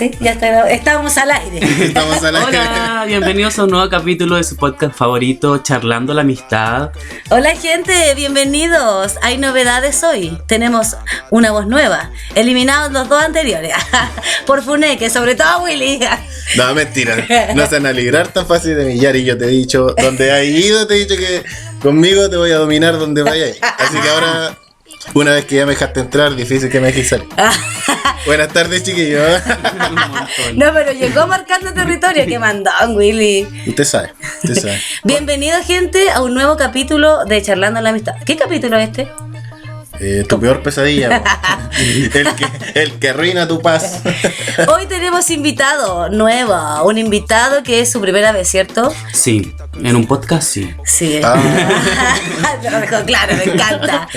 Sí, ya está, estamos al aire. Estamos al aire. Hola, bienvenidos a un nuevo capítulo de su podcast favorito, Charlando la Amistad. Hola gente, bienvenidos. Hay novedades hoy. Tenemos una voz nueva. Eliminados los dos anteriores. Por Funeque, sobre todo Willy. No, mentira. No se van a librar tan fácil de millar y yo te he dicho, donde has ido, te he dicho que conmigo te voy a dominar donde vayas. Así que ahora, una vez que ya me dejaste entrar, difícil que me dejes salir. Buenas tardes, chiquillos. No, pero llegó marcando territorio. Qué mandón, Willy. Usted sabe, usted sabe. Bienvenido, gente, a un nuevo capítulo de Charlando la Amistad. ¿Qué capítulo es este? Eh, tu peor pesadilla. el, que, el que arruina tu paz. Hoy tenemos invitado nuevo, un invitado que es su primera vez, ¿cierto? Sí, en un podcast sí. Sí. Ah. Me lo dejó claro, me encanta.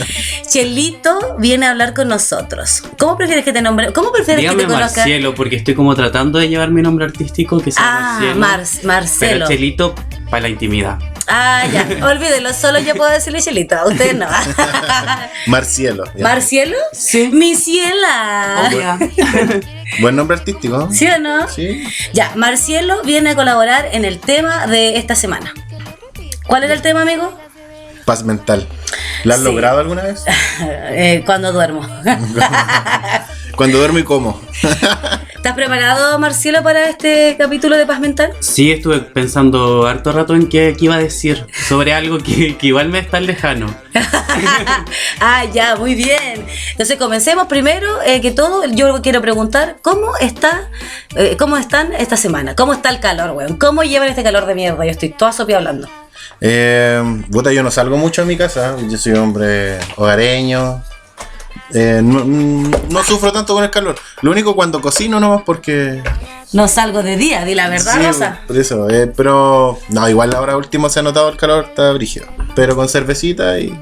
Chelito viene a hablar con nosotros. ¿Cómo prefieres que te nombre? ¿Cómo prefieres Dígame que te conozca? Marcielo, porque estoy como tratando de llevar mi nombre artístico que sea Ah, Marcielo. Mar- Pero Marcelo. Chelito para la intimidad. Ah, ya. Olvídelo, solo yo puedo decirle Chelito. a Ustedes no. Marcielo. ya. ¿Marcielo? Sí. Mi ciela. Obvia. Buen nombre artístico. ¿Sí o no? Sí. Ya, Marcielo viene a colaborar en el tema de esta semana. ¿Cuál era el tema, amigo? Paz mental. ¿La has Sí. logrado alguna vez? Eh, cuando duermo. Cuando duermo y como. ¿Estás preparado, Marcielo, para este capítulo de Paz Mental? Sí, estuve pensando harto rato en qué, qué iba a decir sobre algo que, que igual me está lejano. ah, ya, muy bien. Entonces comencemos primero eh, que todo. Yo quiero preguntar cómo está, eh, cómo están esta semana, cómo está el calor, weón, cómo llevan este calor de mierda. Yo estoy toda sopia hablando. Eh, puta, yo no salgo mucho a mi casa. Yo soy hombre hogareño. Eh, no, mm, no sufro tanto con el calor. Lo único cuando cocino nomás porque. No salgo de día, di la verdad, Sí, Rosa. Por eso, eh, pero. No, igual ahora último se ha notado el calor, está brígido. Pero con cervecita y.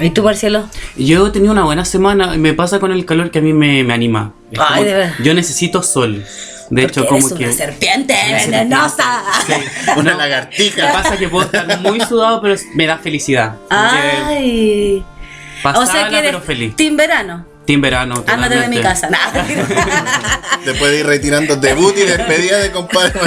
¿Y tú, Marcielo? Yo he tenido una buena semana y me pasa con el calor que a mí me, me anima. Ay, como- de verdad. yo necesito sol. De hecho, como eres que... una serpiente venenosa. Una Me lagartija. pasa que puedo estar muy sudado, pero me da felicidad. Ay. Pasada, O sea que pero feliz. team verano. Team verano. Ándate de mi totalmente. casa. Nada. Después de ir retirando debut y despedida de compadre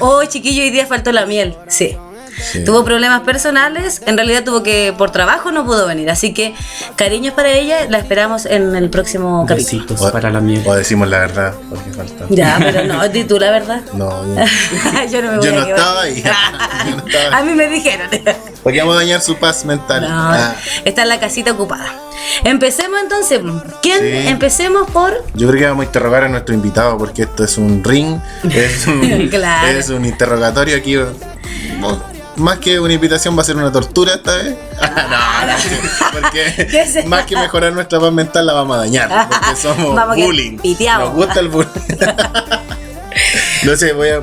oh, chiquillo, hoy día faltó la miel. Sí. Sí. Tuvo problemas personales, en realidad tuvo que, por trabajo no pudo venir, así que cariños para ella, la esperamos en el próximo capítulo. Para la miel. O decimos la verdad, porque falta. Ya, pero no, di tú la verdad. No, yo, yo no me voy yo a no quedar. estaba ahí. Yo no estaba A ahí. mí me dijeron. ¿Por qué vamos a dañar su paz mental? No, Ah, está en la casita ocupada. Empecemos entonces. ¿Quién? Sí. Empecemos por. yo creo que vamos a interrogar a nuestro invitado porque esto es un ring, es un, Claro. es un interrogatorio aquí. Más que una invitación va a ser una tortura esta vez. no, no, porque más que mejorar nuestra paz mental la vamos a dañar. Porque somos Vamos bullying. Nos gusta el bullying. no sé, voy a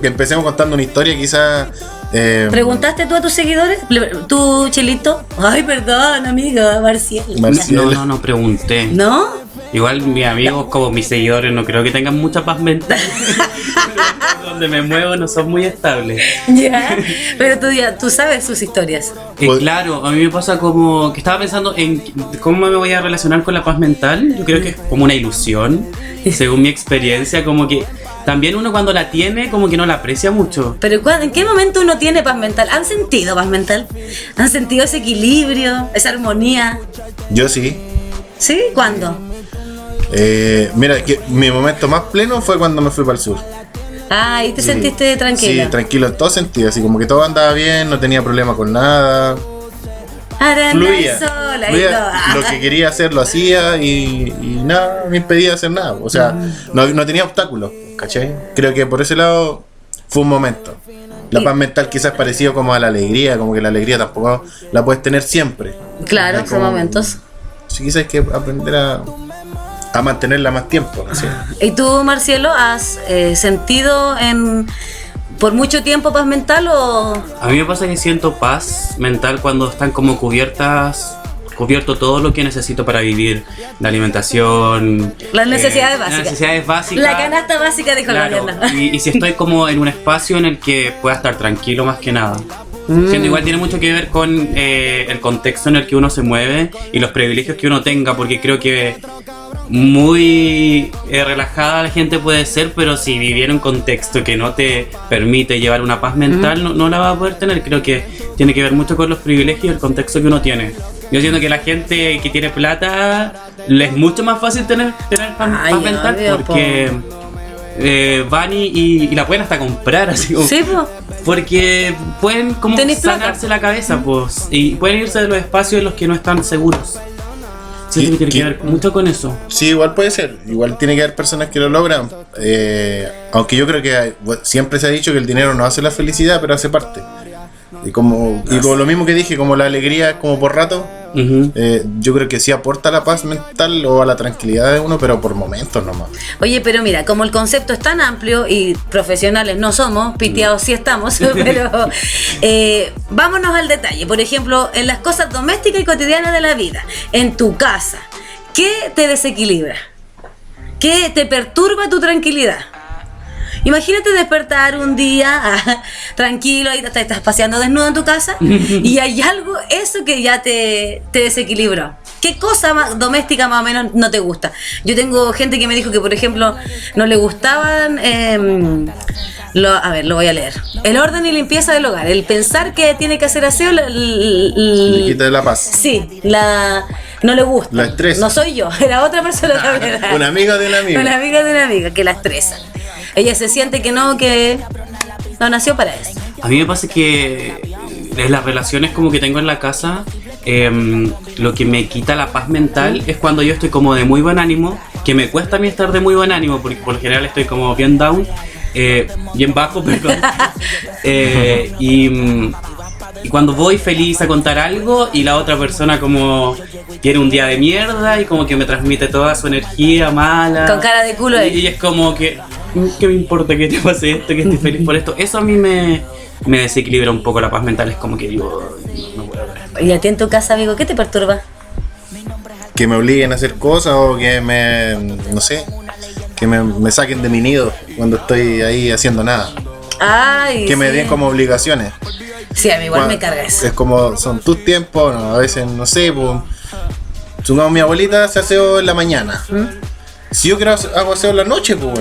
que empecemos contando una historia quizás. eh, ¿Preguntaste tú a tus seguidores? ¿Tú, Chelito? Ay, perdón, amiga. Marcial. No, no, no pregunté. ¿No? Igual mis amigos, como mis seguidores, no creo que tengan mucha paz mental. Donde me muevo no son muy estables. Ya. Pero tú, ya, tú sabes sus historias. Eh, Pues- claro, a mí me pasa como que estaba pensando en cómo me voy a relacionar con la paz mental. Yo creo que es como una ilusión, según mi experiencia, como que también uno cuando la tiene como que no la aprecia mucho. Pero ¿cuándo- ¿en qué momento uno tiene paz mental? ¿Han sentido paz mental? ¿Han sentido ese equilibrio, esa armonía? Yo sí. ¿Sí? ¿Cuándo? Eh, mira, que mi momento más pleno fue cuando me fui para el sur. Ah, y te sentiste tranquila. Sí, tranquilo en todo sentido, así como que todo andaba bien, no tenía problema con nada. Fluía. Lo que quería hacer lo hacía y, y nada me impedía hacer nada. O sea, Mm. no, no tenía obstáculos, ¿cachai? Creo que por ese lado fue un momento. La paz mental quizás parecido como a la alegría, como que la alegría tampoco la puedes tener siempre. Claro, son momentos. Sí, quizás hay que aprender a, a mantenerla más tiempo, ¿no? Sí. ¿Y tú, Marcielo, has eh, sentido en por mucho tiempo paz mental o A mí me pasa que siento paz mental cuando están como cubiertas cubierto todo lo que necesito para vivir la alimentación Las necesidades eh, básicas. las necesidades básicas la canasta básica la Claro, y, y si estoy como en un espacio en el que pueda estar tranquilo más que nada. Mm. Siento igual tiene mucho que ver con eh, el contexto en el que uno se mueve y los privilegios que uno tenga, porque creo que muy eh, relajada la gente puede ser, pero si viviera un contexto que no te permite llevar una paz mental, no, no la va a poder tener. Creo que tiene que ver mucho con los privilegios y el contexto que uno tiene. Yo siento que la gente que tiene plata le es mucho más fácil tener, tener paz, Ay, paz mental obvio, porque eh, van y, la pueden hasta comprar así como- Sí, po. porque pueden como plata. sanarse la cabeza pues y pueden irse de los espacios en los que no están seguros. Que tiene que que- ver mucho con eso. Sí, igual puede ser. Igual tiene que haber personas que lo logran. Eh, aunque yo creo que hay- siempre se ha dicho que el dinero no hace la felicidad, pero hace parte. Y como, y como lo mismo que dije, como la alegría es como por rato, Eh, yo creo que sí aporta a la paz mental o a la tranquilidad de uno, pero por momentos nomás. Oye, pero mira, como el concepto es tan amplio y profesionales no somos, piteados sí estamos, pero eh, vámonos al detalle. Por ejemplo, en las cosas domésticas y cotidianas de la vida, en tu casa, ¿qué te desequilibra? ¿Qué te perturba tu tranquilidad? Imagínate despertar un día ah, tranquilo, te estás paseando desnudo en tu casa y hay algo, eso que ya te, te desequilibró. ¿Qué cosa más doméstica más o menos no te gusta? Yo tengo gente que me dijo que, por ejemplo, no le gustaban... lo- a ver, lo voy a leer. El orden y limpieza del hogar. El pensar que tiene que hacer aseo... l- l- l- Le quita la paz. Sí, la no le gusta. La estresa. No soy yo, era otra persona también. Una amiga de una amiga. Una amiga de una amiga que la estresa. Ella se siente que no, que no nació para eso. A mí me pasa que de las relaciones como que tengo en la casa, em, lo que me quita la paz mental es cuando yo estoy como de muy buen ánimo, que me cuesta a mí estar de muy buen ánimo, porque por general estoy como bien down, eh, bien bajo, perdón. Eh, y, mm, y cuando voy feliz a contar algo y la otra persona como tiene un día de mierda y como que me transmite toda su energía mala. Con cara de culo. Y, y es como que, ¿qué me importa que te pase esto, que estés feliz por esto? Eso a mí me, me desequilibra un poco la paz mental, es como que digo, no, no puedo ver esto. Y a ti en tu casa, amigo, ¿qué te perturba? Que me obliguen a hacer cosas o que me, no sé, que me, me saquen de mi nido cuando estoy ahí haciendo nada. Ay, Que me sí. den como obligaciones. Sí, a mí igual me carga eso. Es como, son tus tiempos, no, a veces, no sé, pues. Supongamos mi abuelita se aseo en la mañana. ¿Mm? Si yo quiero hago aseo en la noche, pues.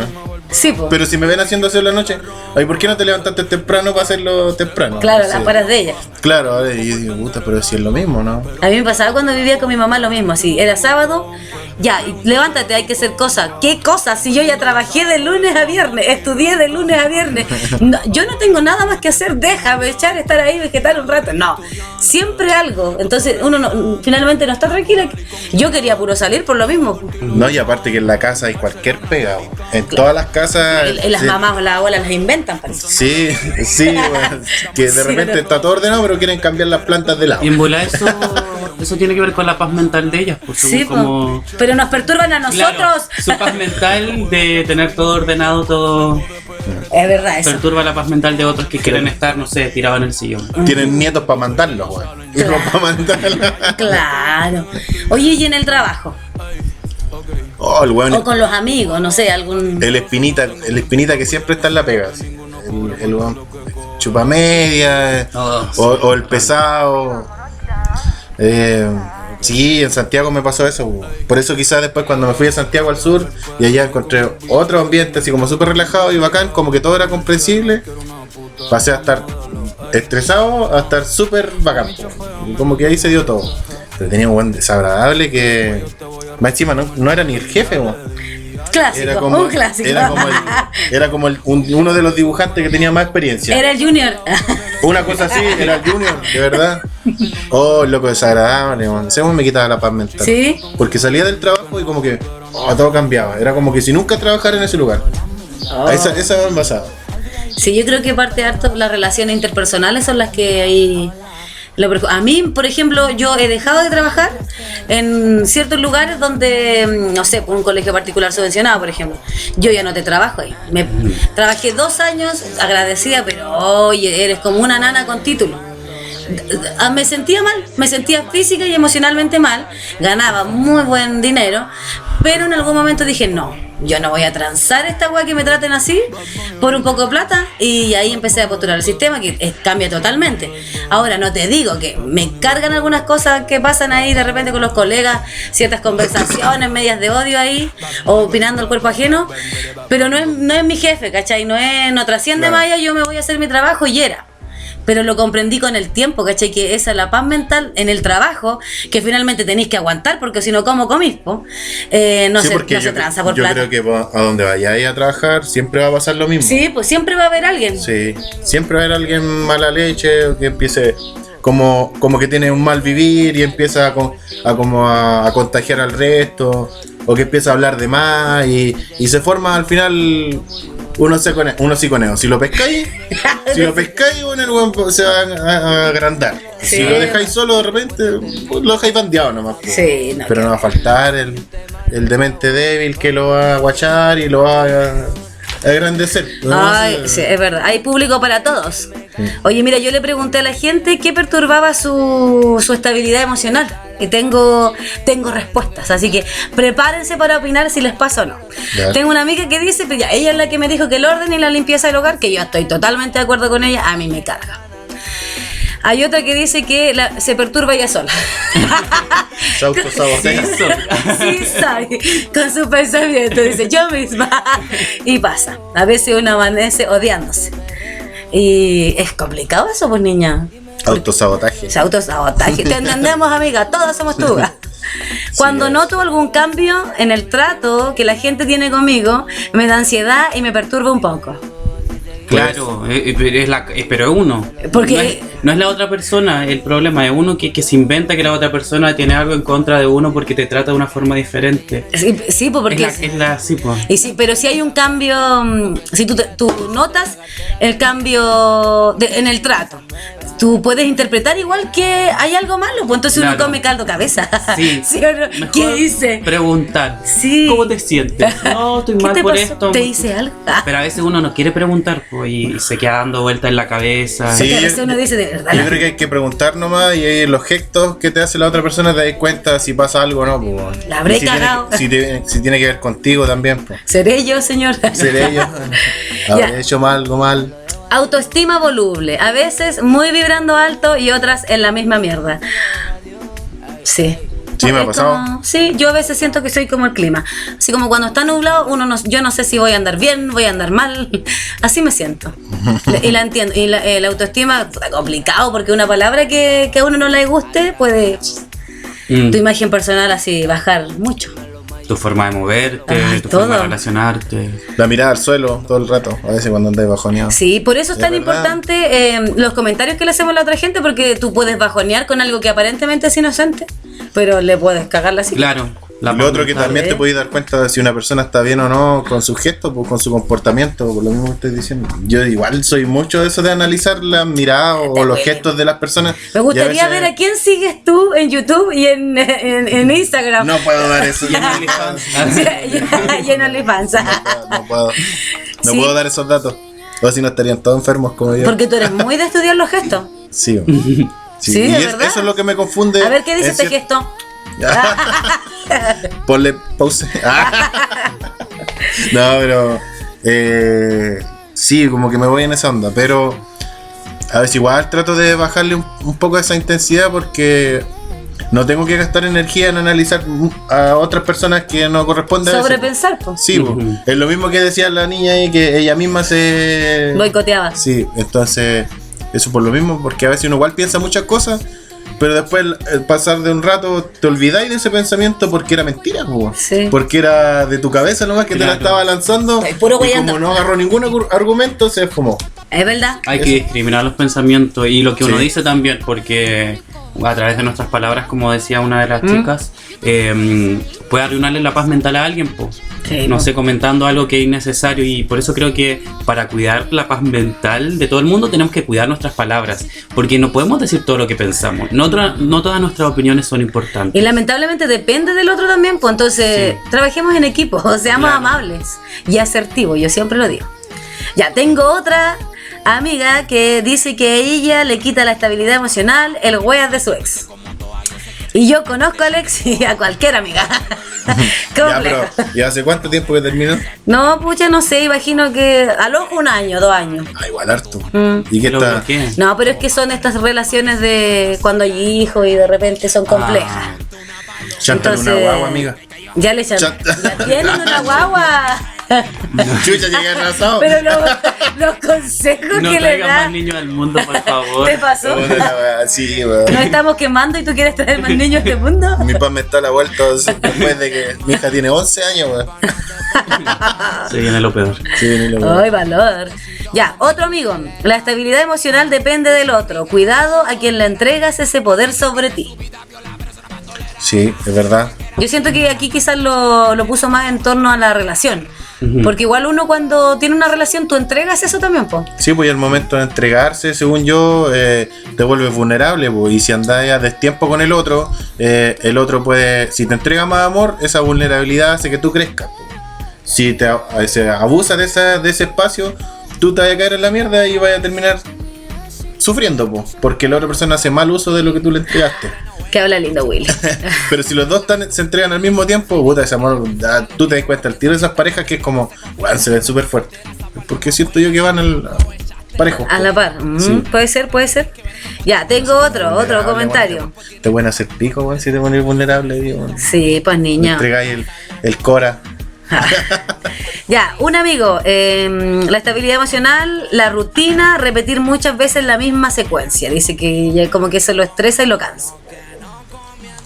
Sí. Pero si me ven haciendo aseo en la noche, ay, ¿por qué no te levantaste temprano para hacerlo temprano? Claro, las paras de ella. Claro, a ver, y yo digo, puta, pero si es lo mismo, ¿no? A mí me pasaba cuando vivía con mi mamá lo mismo, así, era sábado, ya, levántate, hay que hacer cosas. ¿Qué cosas? Si yo ya trabajé de lunes a viernes, estudié de lunes a viernes, No, yo no tengo nada más que hacer, déjame echar, estar ahí, vegetar un rato. No, siempre algo. Entonces uno no- finalmente no está tranquila. Yo quería puro salir por lo mismo. No, y aparte que en la casa hay cualquier pega, weón. En todas las casas. Y, y las sí, mamás o las abuelas las inventan, parece. Sí, sí. Que de Sí, repente no. está todo ordenado, pero quieren cambiar las plantas de lado. Y en eso, eso tiene que ver con la paz mental de ellas, pues son Sí, como... pero nos perturban a Claro, nosotros. su paz mental de tener todo ordenado, todo Es verdad eso. perturba la paz mental de otros que quieren estar, no sé, tirados en el sillón. Tienen nietos para mandarlos. Hijos Claro. para mandarlos. Claro. Oye, y en el trabajo. Oh, el weón. O con los amigos, no sé, algún. El espinita, el espinita que siempre está en la pega. así. El, el weón chupa media. Oh, o, o el pesado. Eh, sí, en Santiago me pasó eso. weón. Por eso quizás después cuando me fui a Santiago al sur y allá encontré otro ambiente así como súper relajado y bacán, como que todo era comprensible. Pasé a estar estresado a estar súper bacán. como que ahí se dio todo. Pero tenía un buen desagradable que más encima no, no era ni el jefe. Clásico, Era como, un clásico. era como, el- era como el- un- uno de los dibujantes que tenía más experiencia. Era el Junior. Una cosa así, era el Junior, de verdad. Oh, loco, desagradable, man. Weón me quitaba la paz mental. ¿Sí? Porque salía del trabajo y como que oh, todo cambiaba. Era como que si nunca trabajara en ese lugar. Oh. Esa, esa me pasaba. Sí, yo creo que parte harto las relaciones interpersonales son las que ahí. A mí, por ejemplo, yo he dejado de trabajar en ciertos lugares donde, mm, no sé, un colegio particular subvencionado, por ejemplo. Yo ya no te trabajo ahí. Me, trabajé dos años agradecida, pero oye, eres como una nana con título. Ah, me sentía mal, me sentía física y emocionalmente mal, ganaba muy buen dinero, pero en algún momento dije, no, yo no voy a transar esta weá que me traten así por un poco de plata. Y ahí empecé a postular el sistema que cambia totalmente. Ahora, no te digo que me cargan algunas cosas que pasan ahí de repente con los colegas, ciertas conversaciones medias de odio ahí, o opinando el cuerpo ajeno, pero no es, no es mi jefe, ¿cachai? No, es, no trasciende Claro. más allá, yo me voy a hacer mi trabajo y era. Pero lo comprendí con el tiempo, ¿cachai? Que esa es la paz mental en el trabajo, que finalmente tenéis que aguantar, porque si no, ¿cómo comís? Eh, no Sí, se, no yo, se tranza por yo plata. creo que a donde vayáis a trabajar siempre va a pasar lo mismo. Sí, pues siempre va a haber alguien. Sí, siempre va a haber alguien mala leche o que empiece como, como que tiene un mal vivir y empieza a como a, a contagiar al resto o que empieza a hablar de más y, y se forma al final uno se cone, uno sí coneo. Si lo pescáis, si lo pescáis, bueno, el weón se va a, agrandar. Sí. Si lo dejáis solo de repente, pues, lo dejáis bandeado nomás. pues. Sí, no. Pero no va a faltar el, el demente débil que lo va a guachar y lo va a, a engrandecer. Ay, sí, es verdad. Hay público para todos. Oye, mira, yo le pregunté a la gente qué perturbaba su, su estabilidad emocional. Y tengo, tengo respuestas. Así que prepárense para opinar si les pasa o no. Ya. Tengo una amiga que dice, pero ya, ella es la que me dijo que el orden y la limpieza del hogar, que yo estoy totalmente de acuerdo con ella, a mí me carga. Hay otra que dice que la- se perturba ella sola. Se autosabotea. Sí, sabe, con su pensamiento, dice yo misma. Y pasa. A veces uno amanece odiándose. Y es complicado eso, pues niña. Autosabotaje. Se autosabotaje. Te entendemos, amiga, todos somos tugas. Cuando es. noto algún cambio en el trato que la gente tiene conmigo, me da ansiedad y me perturba un poco. Claro, eh, eh, pero es, la, eh, pero es uno. Porque- no es, no es la otra persona el problema, es uno que, que se inventa que la otra persona tiene algo en contra de uno porque te trata de una forma diferente. Sí, sí, pues porque... es la, es la- sí, pues. Y sí, pero si hay un cambio, mm, si tú, te- tú notas el cambio de- en el trato, tú puedes interpretar igual que hay algo malo, pues entonces uno Claro. come caldo cabeza. Sí. o no? Mejor ¿Qué hice? Preguntar. Sí. ¿Cómo te sientes? No, estoy ¿Qué mal te por pasó? esto. ¿Te hice algo? Pero a veces uno no quiere preguntar pues, y se queda dando vueltas en la cabeza. Sí. A veces uno dice de verdad. Yo creo que hay que preguntar nomás y ahí los gestos que te hace la otra persona te das cuenta si pasa algo o no. pues. La habré si tiene- si, te- si tiene que ver contigo también. Pues. ¿Seré yo, señor? Seré yo. Habré hecho mal, algo mal. Autoestima voluble, a veces muy vibrando alto y otras en la misma mierda. Sí. Sí, me ha Es pasado. como- sí, yo a veces siento que soy como el clima. Así como cuando está nublado, uno no, yo no sé si voy a andar bien, voy a andar mal. Así me siento. y la entiendo. Y la, eh, la autoestima está complicado porque una palabra que, que a uno no le guste puede Mm, tu imagen personal así bajar mucho. Tu forma de moverte, Ay, tu forma de relacionarte. La mirada al suelo todo el rato. A veces cuando andáis bajoneado. Sí, por eso es Es tan verdad. importante eh, los comentarios que le hacemos a la otra gente, porque tú puedes bajonear con algo que aparentemente es inocente, pero le puedes cagar la cita. Claro. La Y lo otro que también te podéis dar cuenta de si una persona está bien o no con sus gestos, pues, con su comportamiento, por lo mismo que estoy diciendo. Yo igual soy mucho de eso de analizar las miradas o los gestos de las personas. Me gustaría a veces- ver a quién sigues tú en YouTube y en, en, en Instagram. No puedo dar eso. Y en OnlyFans. y en OnlyFans. No puedo. No Sí. puedo dar esos datos. O si no estarían todos enfermos como yo. Porque tú eres muy de estudiar los gestos. Sí. Sí, Sí, es- verdad. eso es lo que me confunde. A ver qué dice en este gesto. Ponle pause. no, pero. Eh, sí, como que me voy en esa onda. Pero. A veces igual trato de bajarle un, un poco esa intensidad porque. No tengo que gastar energía en analizar a otras personas que no corresponde a veces. Sobrepensar, pues. Sí, es lo mismo que decía la niña ahí, que ella misma se... Boicoteaba. Sí, entonces, eso por lo mismo, porque a veces uno igual piensa muchas cosas, pero después el pasar de un rato te olvidáis de ese pensamiento porque era mentira. Sí. porque era de tu cabeza nomás que te la estaba lanzando. Ay, puro y como no agarró ningún argu- argumento, se es como... Es verdad. Hay que discriminar los pensamientos y lo que uno Sí. dice también, porque a través de nuestras palabras, como decía una de las ¿Mm? chicas, eh, puede arruinarle la paz mental a alguien, po. Sí, no po. sé, comentando algo que es innecesario y por eso creo que para cuidar la paz mental de todo el mundo tenemos que cuidar nuestras palabras, porque no podemos decir todo lo que pensamos, no, no todas nuestras opiniones son importantes. Y lamentablemente depende del otro también, pues entonces trabajemos en equipo, seamos Claro. amables y asertivos, yo siempre lo digo. Ya tengo otra amiga que dice que a ella le quita la estabilidad emocional el weas de su ex. Y yo conozco a Alex y a cualquier amiga. Ya, pero ¿y hace cuánto tiempo que terminó? No, pucha, no sé, imagino que al ojo un año, dos años. Ah, igual harto. Mm. ¿Y qué Lo está? No, pero es que son estas relaciones de cuando hay hijos y de repente son complejas. Ah, una guagua, amiga. Ya le echan. Ya tienen una guagua. Chucha, llegué atrasado. Pero los, los consejos no que le traigan más niños al mundo, por favor. ¿Te pasó? Sí, weón. Nos estamos quemando y tú quieres traer más niños a este mundo. Mi papá me está a la vuelta después de que mi hija tiene 11 años, weón. Se viene lo peor. Sí, ni lo ¡Ay, valor! Ya, otro amigo. La estabilidad emocional depende del otro. Cuidado a quien le entregas ese poder sobre ti. Sí, es verdad. Yo siento que aquí quizás lo, lo puso más en torno a la relación. Porque igual uno cuando tiene una relación, tú entregas eso también, po. Sí, pues y al momento de entregarse, según yo, eh, te vuelves vulnerable, pues, y si andas a destiempo con el otro, eh, el otro puede, si te entrega más amor, esa vulnerabilidad hace que tú crezcas. Si te se abusa de, esa, de ese espacio, tú te vas a caer en la mierda y vas a terminar sufriendo, pues, porque la otra persona hace mal uso de lo que tú le entregaste. Que habla lindo Willy. Pero si los dos están- se entregan al mismo tiempo, puta, ese amor, tú te das cuenta, el tiro de esas parejas que es como, weón, se ven súper fuertes. Porque siento yo que van al parejo. A la par. Mm, Sí. Puede ser, puede ser. Ya, tengo otro, otro comentario. Te, te pueden hacer pico, weón, si te pones vulnerable, digo. weón. Sí, pues niña. Entregáis el, el Cora. Ya, un amigo, eh, la estabilidad emocional, la rutina, repetir muchas veces la misma secuencia. Dice que ya como que eso lo estresa y lo cansa.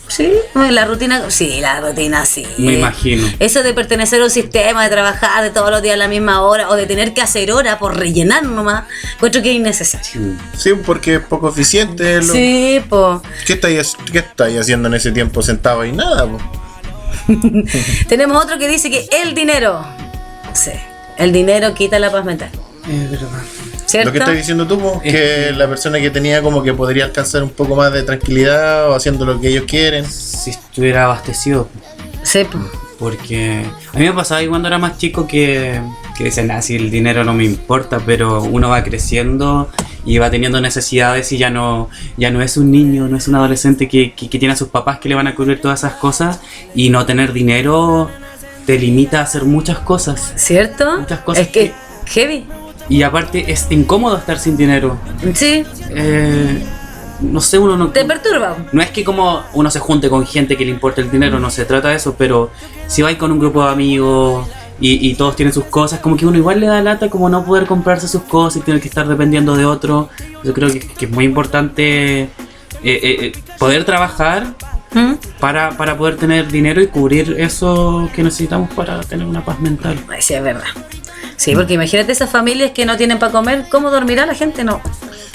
Sí, la rutina, sí, la rutina sí. Me imagino. Eso de pertenecer a un sistema, de trabajar de todos los días a la misma hora o de tener que hacer hora por rellenar nomás, encuentro que es innecesario. Mm. Sí, porque es poco eficiente. lo- Sí, pues. ¿Qué, estáis, ¿Qué estáis haciendo en ese tiempo sentado ahí? Nada, po. Tenemos otro que dice que el dinero, sí, el dinero quita la paz mental. Es verdad. ¿Cierto? Lo que estás diciendo tú, po, Es que la persona que tenía como que podría alcanzar un poco más de tranquilidad o haciendo lo que ellos quieren. Si estuviera abastecido. Sí, po. Porque a mí me pasaba ahí cuando era más chico que, que dicen, ah, si el dinero no me importa, pero uno va creciendo y va teniendo necesidades y ya no, ya no es un niño, no es un adolescente que, que- que tiene a sus papás que le van a cubrir todas esas cosas y no tener dinero te limita a hacer muchas cosas. ¿Cierto? Muchas cosas es que, heavy. Y aparte es incómodo estar sin dinero. Sí, Eh, no sé, uno no... te perturba. No es que como uno se junte con gente que le importa el dinero, no se trata de eso, pero si vais con un grupo de amigos y, y todos tienen sus cosas, como que uno igual le da lata como no poder comprarse sus cosas y tener que estar dependiendo de otro. Yo creo que, que es muy importante eh, eh, eh, poder trabajar ¿Mm? para, para poder tener dinero y cubrir eso que necesitamos para tener una paz mental. Sí, es verdad. Sí, porque imagínate esas familias que no tienen para comer, ¿cómo dormirá la gente? No,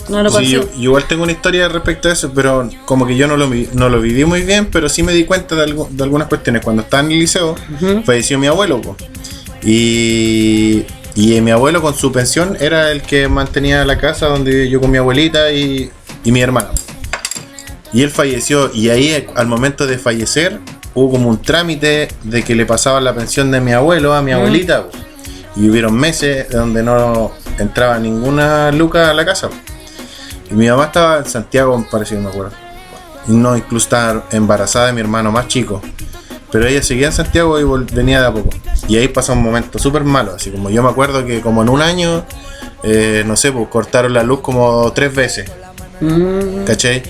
no lo Sí, yo- igual tengo una historia respecto a eso, pero como que yo no lo, vi- no lo viví muy bien, pero sí me di cuenta de, algo- de algunas cuestiones. Cuando estaba en el liceo, Ujú. falleció mi abuelo, po. Y, y mi abuelo con su pensión era el que mantenía la casa donde yo con mi abuelita y, y mi hermano. Y él falleció, y ahí al momento de fallecer hubo como un trámite de que le pasaba la pensión de mi abuelo a mi abuelita. po. Y hubieron meses donde no entraba ninguna luca a la casa. Y mi mamá estaba en Santiago, parece que me acuerdo. Y no, incluso estaba embarazada de mi hermano más chico. Pero ella seguía en Santiago y venía de a poco. Y ahí pasó un momento súper malo. Así como yo me acuerdo que como en un año, eh, no sé, pues cortaron la luz como tres veces. Mm, ¿Cachai?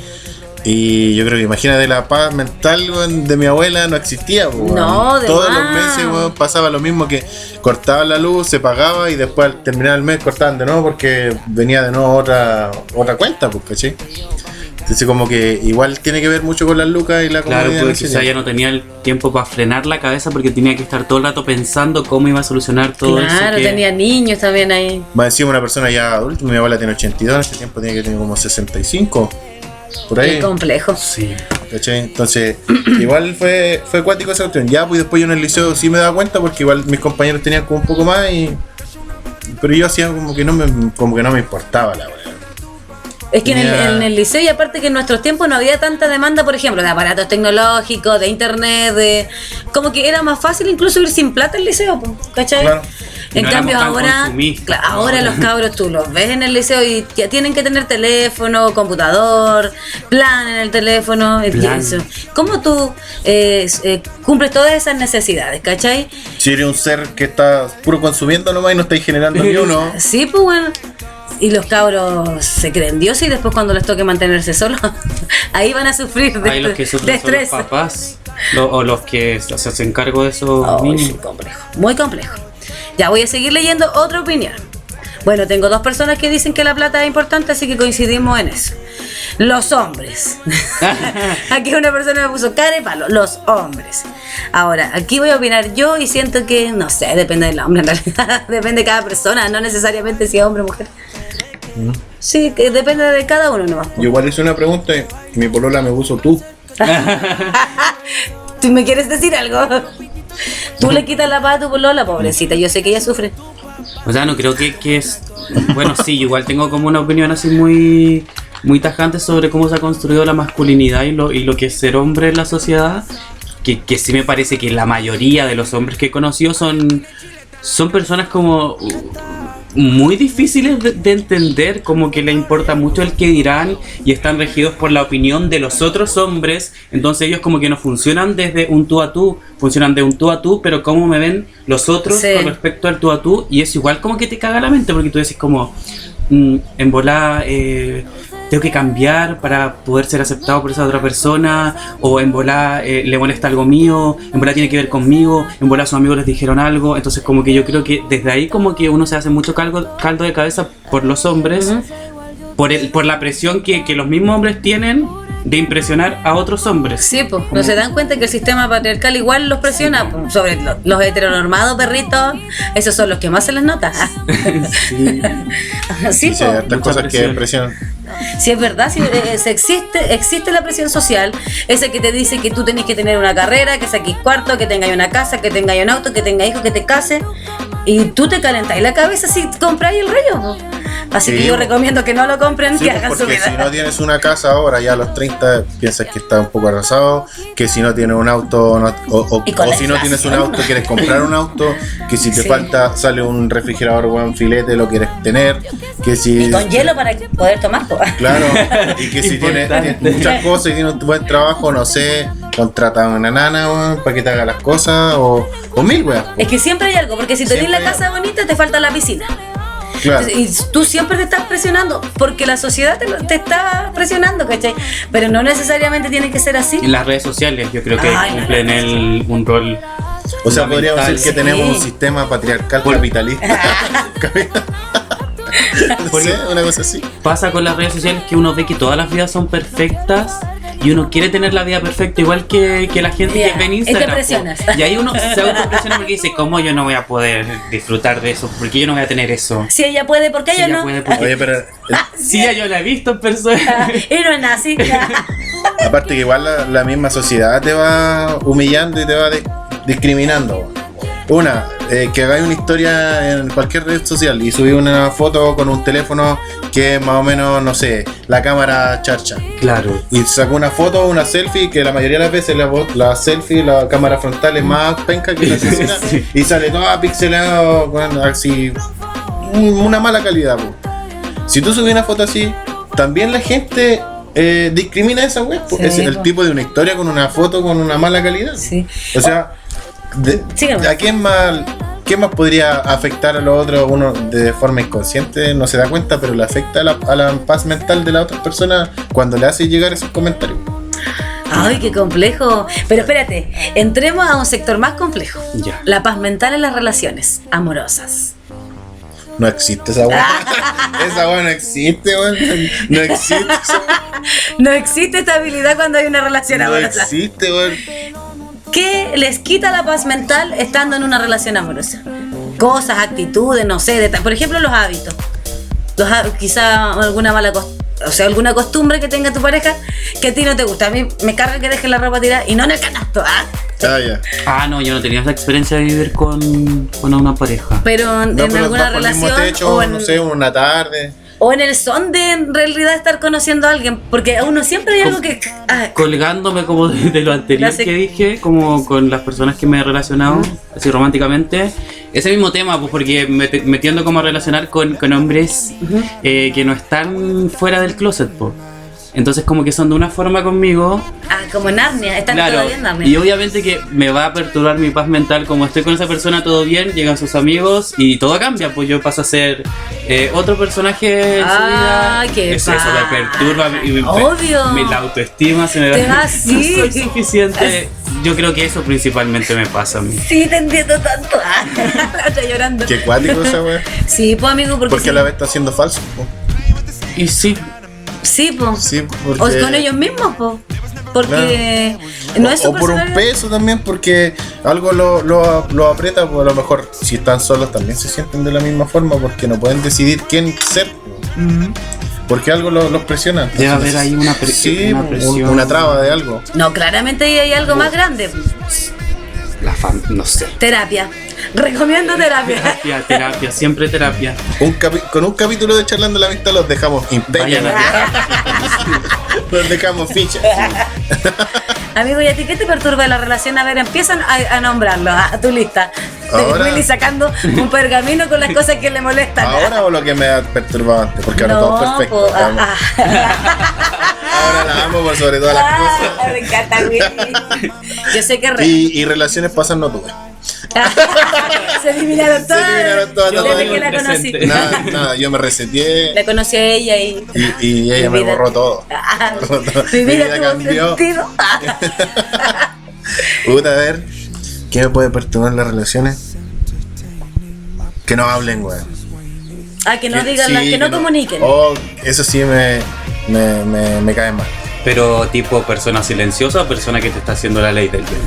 Y yo creo que imagínate la paz mental de mi abuela no existía. weón. No, de Todos más. los meses pasaba lo mismo que cortaban la luz, se pagaba y después al terminar el mes cortaban de nuevo porque venía de nuevo otra otra cuenta, pues, ¿cachai? Entonces como que igual tiene que ver mucho con las lucas y la Claro, pues quizá ya no tenía el tiempo para frenar la cabeza porque tenía que estar todo el rato pensando cómo iba a solucionar todo eso. claro, que- tenía niños también ahí. Más encima una persona ya adulta, mi abuela tiene 82, en ese tiempo tenía que tener como 65. Por ahí. Qué complejo. Sí. ¿Cachai? Entonces, igual fue, fue acuático esa cuestión. Ya, pues después yo en el liceo sí me daba cuenta porque igual mis compañeros tenían como un poco más y. Pero yo hacía como que no me, como que no me importaba la verdad. Es que en el, en el liceo y aparte que en nuestros tiempos no había tanta demanda, por ejemplo, de aparatos tecnológicos, de internet, de... Como que era más fácil incluso ir sin plata al liceo, ¿cachai? Claro. En no cambio ahora, ahora los cabros tú los ves en el liceo y ya tienen que tener teléfono, computador, plan en el teléfono. Plan. eso. ¿Cómo tú eh, eh, cumples todas esas necesidades, cachai? Si eres un ser que está puro consumiendo nomás y no estáis generando ni uno. Sí, pues bueno. Y los cabros se creen dioses y después cuando les toque mantenerse solos, ahí van a sufrir de, Hay los que de sufren son los estrés. papás. lo- o los que se hacen cargo de niños. sí, complejo, muy complejo. Ya voy a seguir leyendo otra opinión. Bueno, tengo dos personas que dicen que la plata es importante, así que coincidimos en eso. Los hombres. aquí una persona me puso cara y palo. Los hombres. Ahora, aquí voy a opinar yo y siento que, no sé, depende del hombre en realidad. depende de cada persona, no necesariamente si es hombre o mujer. Sí, que depende de cada uno nomás. Yo igual hice una pregunta y mi polola me puso tú. ¿Tú me quieres decir algo? Tú le quitas la paz a tu polola, pobrecita. Yo sé que ella sufre. O sea, no creo que, que es. Bueno, sí, igual tengo como una opinión así muy muy tajante sobre cómo se ha construido la masculinidad y lo, y lo que es ser hombre en la sociedad. Que, que sí me parece que la mayoría de los hombres que he conocido son, son personas como uh, muy difíciles de, de entender, como que le importa mucho el que dirán y están regidos por la opinión de los otros hombres, entonces ellos como que no funcionan desde un tú a tú, funcionan de un tú a tú, pero cómo me ven los otros Sí. con respecto al tú a tú y es igual como que te caga la mente porque tú dices como mm, en volá eh, tengo que cambiar para poder ser aceptado por esa otra persona o en volá eh, le molesta algo mío en volá tiene que ver conmigo en volá sus amigos les dijeron algo entonces como que yo creo que desde ahí como que uno se hace mucho caldo, caldo de cabeza por los hombres por, el, por la presión que, que los mismos hombres tienen de impresionar a otros hombres Sí, pues, no se dan cuenta que el sistema patriarcal igual los presiona, sobre lo- los heteronormados perritos, esos son los que más se les nota. Sí. sí, Sí, hay cosas que presión. Sí, es verdad, sí, eh, existe, existe la presión social, ese que te dice que tú tenés que tener una carrera, que saquís cuarto, que tengáis una casa, que tengáis un auto, que tengáis hijos, que te cases, y tú te calentáis la cabeza si compráis el rollo. Así Sí, que yo recomiendo que no lo compren, Sí, que hagan su porque vida. si no tienes una casa ahora, ya a los 30 piensas que está un poco arrasado, que si no tienes un auto, no- o, o- o si no tienes un auto, quieres comprar un auto, que si te Sí. falta, sale un refrigerador buen filete, lo quieres tener, que si... Y con hielo para poder tomar. Claro, y que si tienes, muchas cosas y tienes un buen trabajo, no sé, contrata a una nana weón, para que te haga las cosas, o, o mil weas. Es que siempre hay algo, porque si tenés la casa bonita, te falta la piscina. Claro. Y tú siempre te estás presionando, porque la sociedad te, te está presionando, ¿cachai? Pero no necesariamente tiene que ser así. en las redes sociales yo creo que Ay, cumplen el, un rol O sea, podríamos decir que Sí. tenemos un sistema patriarcal Por- capitalista. no sé, una cosa así. pasa con las redes sociales que uno ve que todas las vidas son perfectas y uno quiere tener la vida perfecta igual que, que la gente que ve en y te Instagram. presionas. Y ahí uno se autopresiona porque dice, ¿cómo yo no voy a poder disfrutar de eso? ¿Por qué yo no voy a tener eso? Si ella puede, ¿por qué Si ella ella no? puede, ¿por qué? Oye, pero eh, Sí, ya yo la he visto en persona. y no es nazi. aparte que igual la, la misma sociedad te va humillando y te va de- discriminando. Una, eh, que hagáis una historia en cualquier red social y subí una foto con un teléfono que es más o menos, no sé, la cámara charcha. Claro. Y sacó una foto, una selfie, que la mayoría de las veces la, la selfie, la cámara frontal es más penca que la asesina. Sí. Y sale toda pixelado, bueno, así, un- una mala calidad. po. Si tú subes una foto así, también la gente eh, discrimina esa web. po. Sí, es el po. tipo de una historia con una foto con una mala calidad. Sí. O sea, de-. ¿a quién más, qué más podría afectar a lo otro uno de forma inconsciente? No se da cuenta, pero le afecta a la, a la paz mental de la otra persona cuando le hace llegar esos comentarios. Ay, qué complejo. Pero espérate, entremos a un sector más complejo. Ya. La paz mental en las relaciones amorosas. No existe esa weá. esa weá no existe, weón. No existe esa. No existe estabilidad cuando hay una relación No amorosa. existe, weón. ¿Qué les quita la paz mental estando en una relación amorosa? Cosas, actitudes, no sé, deta- por ejemplo los hábitos. Los quizá alguna mala costumbre, o sea, alguna costumbre que tenga tu pareja que a ti no te gusta. A mí me carga que dejes la ropa tirada y no en el canasto. ah. Ah, ya. Ah, no, yo no tenía esa experiencia de vivir con, con una pareja. Pero en, No, en pero alguna relación techo, o en- no sé, una tarde. O en el son de en realidad estar conociendo a alguien. Porque a uno siempre hay algo que. ah, colgándome como de, de lo anterior que dije, como con las personas que me he relacionado así románticamente. Ese mismo tema, pues porque me, te- me tiendo como a relacionar con, con hombres eh, que no están fuera del closet, pues. Entonces como que son de una forma conmigo, ah, como Narnia. Están claro, todavía en Narnia. y obviamente que me va a perturbar mi paz mental, como estoy con esa persona todo bien, llegan sus amigos y todo cambia, pues yo paso a ser eh, otro personaje en su vida. Qué eso, eso me perturba y me, Obvio. la autoestima se me Te va así. no soy suficiente. Yo creo que eso principalmente me pasa a mí. Sí, te entiendo tanto. Ah, la otra llorando. Qué cuático esa weá. Sí, pues amigo, porque. Porque sí. a la vez está siendo falso. po. Y sí, Sí, pues. Sí, porque. O con ellos mismos, pues. Porque no es o por un peso también, porque algo lo, lo, lo aprieta, pues a lo mejor si están solos también se sienten de la misma forma, porque no pueden decidir quién ser. Porque algo lo- los presiona. Debe haber ahí una pre- sí, una un- presión. una traba de algo. No, claramente ahí hay algo más grande. la fan, no sé. Terapia. Recomiendo terapia. Terapia, terapia, siempre terapia. Un capi- con un capítulo de Charlando la Vista los dejamos a los dejamos ficha. Amigo, ¿y a ti qué te perturba de la relación? A ver, empiezan a, a nombrarlo a tu lista. Ahora- Willy sacando un pergamino con las cosas que le molestan. Ahora o lo que me ha perturbado antes, porque ahora todo es perfecto. po, ah, ah. Ahora la amo por sobre todas las Ah, cosas. me encanta Willy. Yo sé que y relaciones pasan no tuve. se eliminaron todas. eliminaron todas, desde todas. que la conocí. Nada, nada, yo me reseteé La conocí a ella y. y, y ella me borró todo. Ah, Mi Mi vida tuvo cambió. sentido. Puta, a ver, ¿qué me puede perturbar las relaciones? Que no hablen, weón. Ah, que no Que- digan, sí, las- que no comuniquen. Oh, eso sí me, me, me, me cae mal. Pero tipo persona silenciosa o persona que te está haciendo la ley del bien.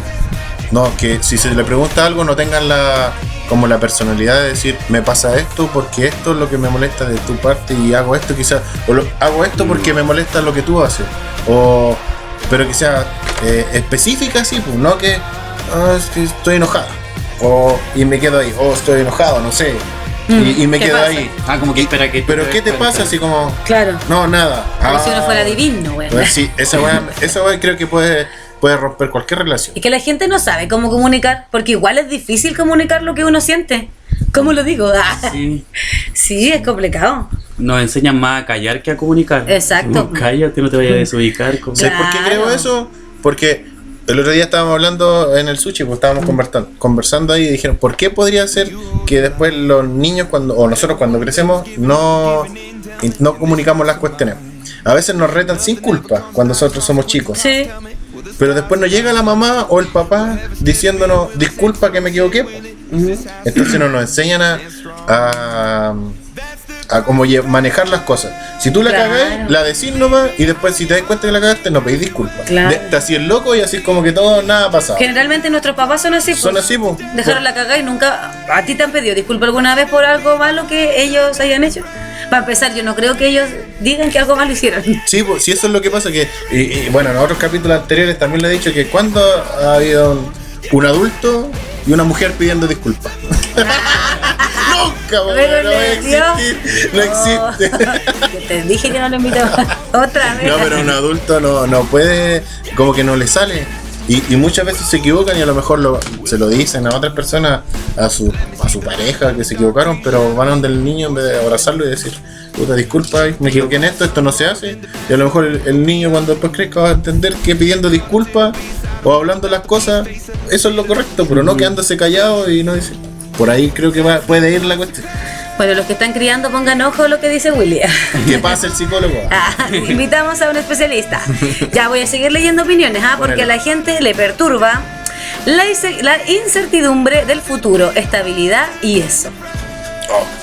No, que si se le pregunta algo no tengan la como la personalidad de decir me pasa esto porque esto es lo que me molesta de tu parte y hago esto quizás o lo- hago esto porque me molesta lo que tú haces o pero que sea eh, específica sí pues no que "Ah, es que estoy enojada o y me quedo ahí o estoy enojado no sé y, y me ¿qué quedo pasa? ahí Ah, como que espera que pero qué te pasa así como Claro. no nada Como si uno Ah, fuera divino, güey. pues sí esa weá esa weá creo que puede puede romper cualquier relación Es que la gente no sabe cómo comunicar, porque igual es difícil comunicar lo que uno siente. ¿Cómo lo digo? Ah, Sí. sí, es complicado. Nos enseñan más a callar que a comunicar. Exacto. No, cállate, no te vayas a desubicar. como- ¿Sabes por qué creo eso? Porque el otro día estábamos hablando en el sushi, pues estábamos conversando, conversando ahí y dijeron, ¿por qué podría ser que después los niños cuando o nosotros cuando crecemos no, no comunicamos las cuestiones? A veces nos retan sin culpa cuando nosotros somos chicos, Sí. Pero después nos llega la mamá o el papá diciéndonos, disculpa que me equivoqué. Entonces no nos enseñan a, a, a cómo manejar las cosas. Si tú la Claro. cagás, la decís nomás y después si te das cuenta que la cagaste, no pedís disculpas. Claro. De- Te así el loco y así como que todo, nada ha pasado. Generalmente nuestros papás son así. Son pues. así, pues. Dejaron la cagada y nunca. ¿A ti te han pedido disculpa alguna vez por algo malo que ellos hayan hecho? Para empezar, yo no creo que ellos digan que algo malo hicieron. Sí, pues, sí, eso es lo que pasa. que y, y, Bueno, en otros capítulos anteriores también le he dicho que cuando ha habido un, un adulto y una mujer pidiendo disculpas. Nunca, po, Pero no existir. No Oh, existe. yo te dije que no lo invito otra vez. No, pero un adulto no, no puede, como que no le sale. Y, y muchas veces se equivocan y a lo mejor lo- se lo dicen a otras personas, a su, a su pareja que se equivocaron, pero van donde el niño en vez de abrazarlo y decir, puta, disculpa, me equivoqué en esto, esto no se hace. Y a lo mejor el, el niño cuando después crezca va a entender que pidiendo disculpas o hablando las cosas, eso es lo correcto, pero no quedándose callado y no dice. Por ahí creo que va, puede ir la cuestión. Bueno, los que están criando pongan ojo a lo que dice Willy. Que pase el psicólogo. Ah, invitamos a un especialista. Ya voy a seguir leyendo opiniones, ¿ah? porque a la gente le perturba la, incertidumbre del futuro, estabilidad y eso.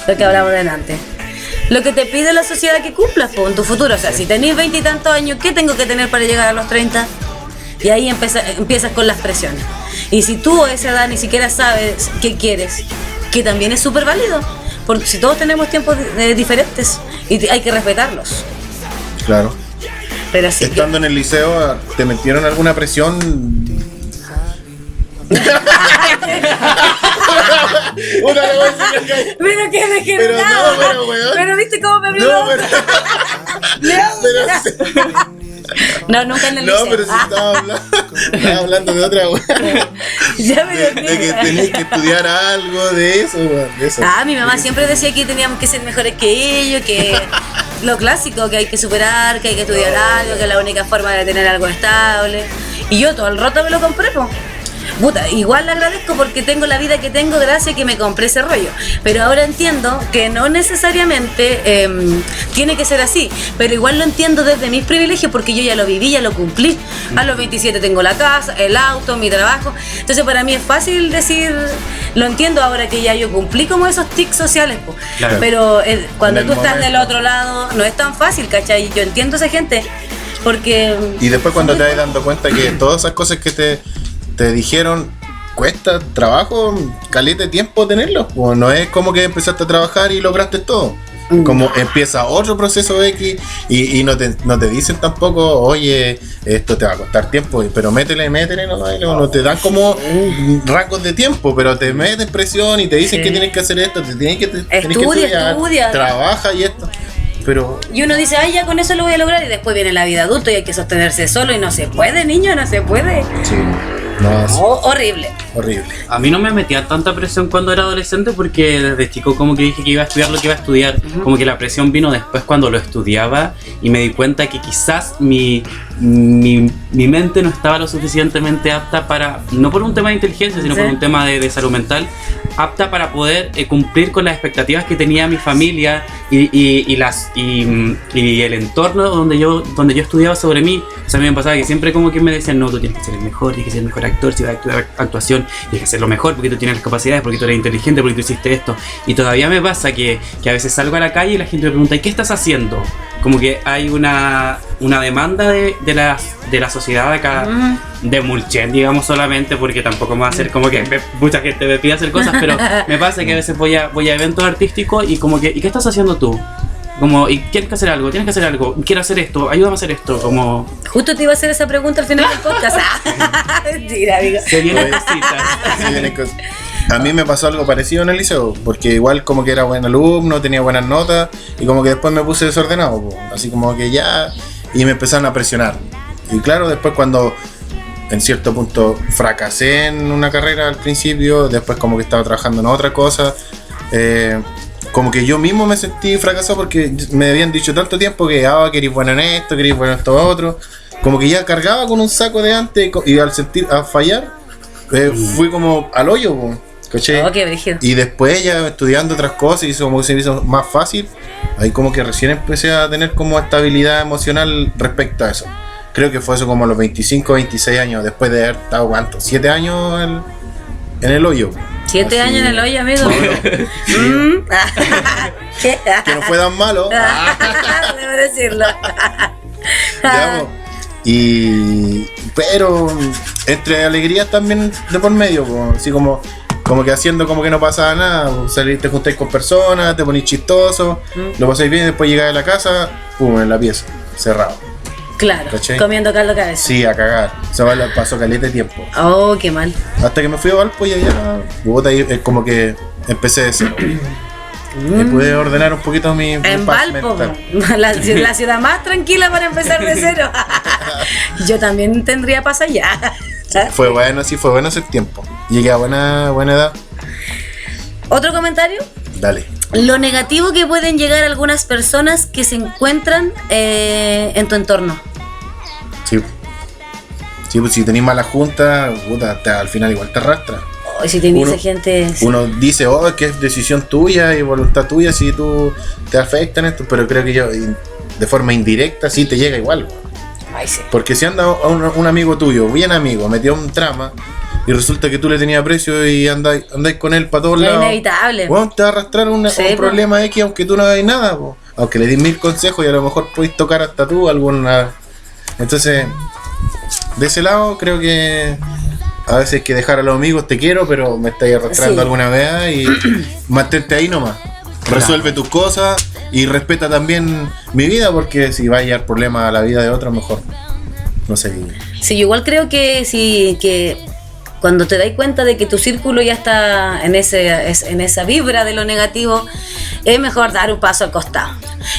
Lo que hablamos delante. Lo que te pide la sociedad que cumplas po, en tu futuro. O sea, si tenés veintitantos años, ¿qué tengo que tener para llegar a los 30? Y ahí empieza- empiezas con las presiones. Y si tú a esa edad ni siquiera sabes qué quieres, que también es súper válido. Porque si todos tenemos tiempos eh, diferentes y hay que respetarlos. Claro. Pero sí que- Estando en el liceo, ¿te metieron alguna presión? Cae. Pero que me Pero no, pero viste cómo me abrió No, pero. pero No, nunca en el no, liceo. pero si Ah, estaba hablando, estaba hablando de otra weá. ya me De, de que tenías que estudiar algo, de eso. De eso. Ah, mi mamá siempre decía que teníamos que ser mejores que ellos, que lo clásico, que hay que superar, que hay que estudiar algo, que es la única forma de tener algo estable. Y yo todo el rato me lo compré, po. Puta, igual le agradezco porque tengo la vida que tengo gracias a que me compré ese rollo. Pero ahora entiendo que no necesariamente em, tiene que ser así. Pero igual lo entiendo desde mis privilegios porque yo ya lo viví, ya lo cumplí. A los 27 tengo la casa, el auto, mi trabajo. Entonces para mí es fácil decir, lo entiendo ahora que ya yo cumplí como esos tics sociales. po. Claro. Pero eh, cuando tú estás del momento. otro lado no es tan fácil, ¿cachai? Yo entiendo a esa gente. Porque... Y después cuando te vas dando cuenta que todas esas cosas que te, te dijeron cuesta trabajo, caleta de tiempo tenerlos. O no es como que empezaste a trabajar y lograste todo. Como empieza otro proceso X y, y no, te, no te dicen tampoco, oye, esto te va a costar tiempo, pero métele, métele, no, no, no te dan como rangos de tiempo, pero te meten presión y te dicen Sí. que tienes que hacer esto, te tienes que, Estudia, estudiar, estudia. trabaja y esto. Pero Y uno dice, ay, ya con eso lo voy a lograr. Y después viene la vida adulta y hay que sostenerse solo. Y no se puede, niño, no se puede. sí, no, es Oh, horrible. horrible. A mí no me metía tanta presión cuando era adolescente porque desde chico como que dije que iba a estudiar lo que iba a estudiar. Como que la presión vino después cuando lo estudiaba y me di cuenta que quizás mi, mi, mi mente no estaba lo suficientemente apta para, no por un tema de inteligencia, sino Sí. por un tema de, de salud mental, apta para poder eh, cumplir con las expectativas que tenía mi familia y, y, y las, y, y el entorno donde yo, donde yo estudiaba sobre mí. O sea, a mí me pasaba que siempre como que me decían, no, tú tienes que ser el mejor, tienes que ser el mejor actor, si vas a estudiar actuación, tienes que ser lo mejor porque tú tienes las capacidades, porque tú eres inteligente, porque tú hiciste esto. Y todavía me pasa que, que a veces salgo a la calle y la gente me pregunta, ¿y qué estás haciendo? Como que hay una, una demanda de, de, la, de la sociedad acá, Mm. de Mulchen, digamos solamente, porque tampoco me va a hacer como que me- mucha gente me pide hacer cosas, pero me pasa que a veces voy a, voy a eventos artísticos y como que, ¿y qué estás haciendo tú? Como, ¿y tienes que hacer algo? ¿Tienes que hacer algo? Quiero hacer esto, ayúdame a hacer esto, como, Justo te iba a hacer esa pregunta al final del podcast. Ah, Mentira, amigo. se vienen Oye. cositas. Sí, vienen cosas. A mí me pasó algo parecido en el liceo, porque igual como que era buen alumno, tenía buenas notas, y como que después me puse desordenado, po, así como que ya, y me empezaron a presionar. Y claro, después cuando en cierto punto fracasé en una carrera al principio, después como que estaba trabajando en otra cosa, eh, como que yo mismo me sentí fracasado porque me habían dicho tanto tiempo que, ah, que eres bueno en esto, que eres bueno en esto otro, como que ya cargaba con un saco de antes y al sentir, a fallar, eh, fui como al hoyo, po, ¿cachai? Oh, qué. Y después ya estudiando otras cosas y eso como que se me hizo más fácil, ahí como que recién empecé a tener como estabilidad emocional respecto a eso. Creo que fue eso como a los 25, 26 años, después de haber estado, ¿cuánto? ¿Siete años en, en el hoyo? Siete Así- años en el hoyo, amigo. Mm. Que no fue tan malo. Debo decirlo. Y. Pero. Entre alegrías también de por medio, así como. Como que haciendo como que no pasaba nada, po. Salís, te juntáis con personas, te ponís chistoso, Mm. lo pasáis bien, después llegáis a la casa, pum, en la pieza, cerrado. Claro, ¿Cachai? comiendo caldo cabeza. Sí, a cagar. Se va la pasó caleta de tiempo. Oh, qué mal. Hasta que me fui a Valpo y allá, puta, ahí es como que empecé de cero. Me pude ordenar un poquito mi, Mm. En Valpo, la, ci- la ciudad más tranquila para empezar de cero. Yo también tendría paz allá. Fue bueno, sí, fue bueno ese tiempo. Llegué a buena, buena edad. ¿Otro comentario? Dale. Lo negativo que pueden llegar algunas personas que se encuentran eh, en tu entorno. Sí. Sí, pues si tenés mala junta, puta, te- al final igual te arrastra. O si Uno- esa gente. Uno dice, oh, es que es decisión tuya y voluntad tuya si tú te afectan esto, pero creo que yo de forma indirecta sí te llega igual. Ay, sí. Porque si anda un, un amigo tuyo, bien amigo, metió un trama y resulta que tú le tenías aprecio y andáis, andáis con él para todos Es lados. inevitable. Weón, te va a arrastrar una- Sí, un po. problema X aunque tú no hagas nada, po. aunque le des mil consejos y a lo mejor podéis tocar hasta tú alguna. Entonces, de ese lado creo que a veces hay que dejar a los amigos, te quiero, pero me estáis arrastrando Sí. alguna vez y mantente ahí nomás. Resuelve tus cosas y respeta también mi vida porque si va a llevar problemas a la vida de otro, mejor no sé. Sí, yo igual creo que sí, que cuando te das cuenta de que tu círculo ya está en, ese, es- en esa vibra de lo negativo, es mejor dar un paso al costado.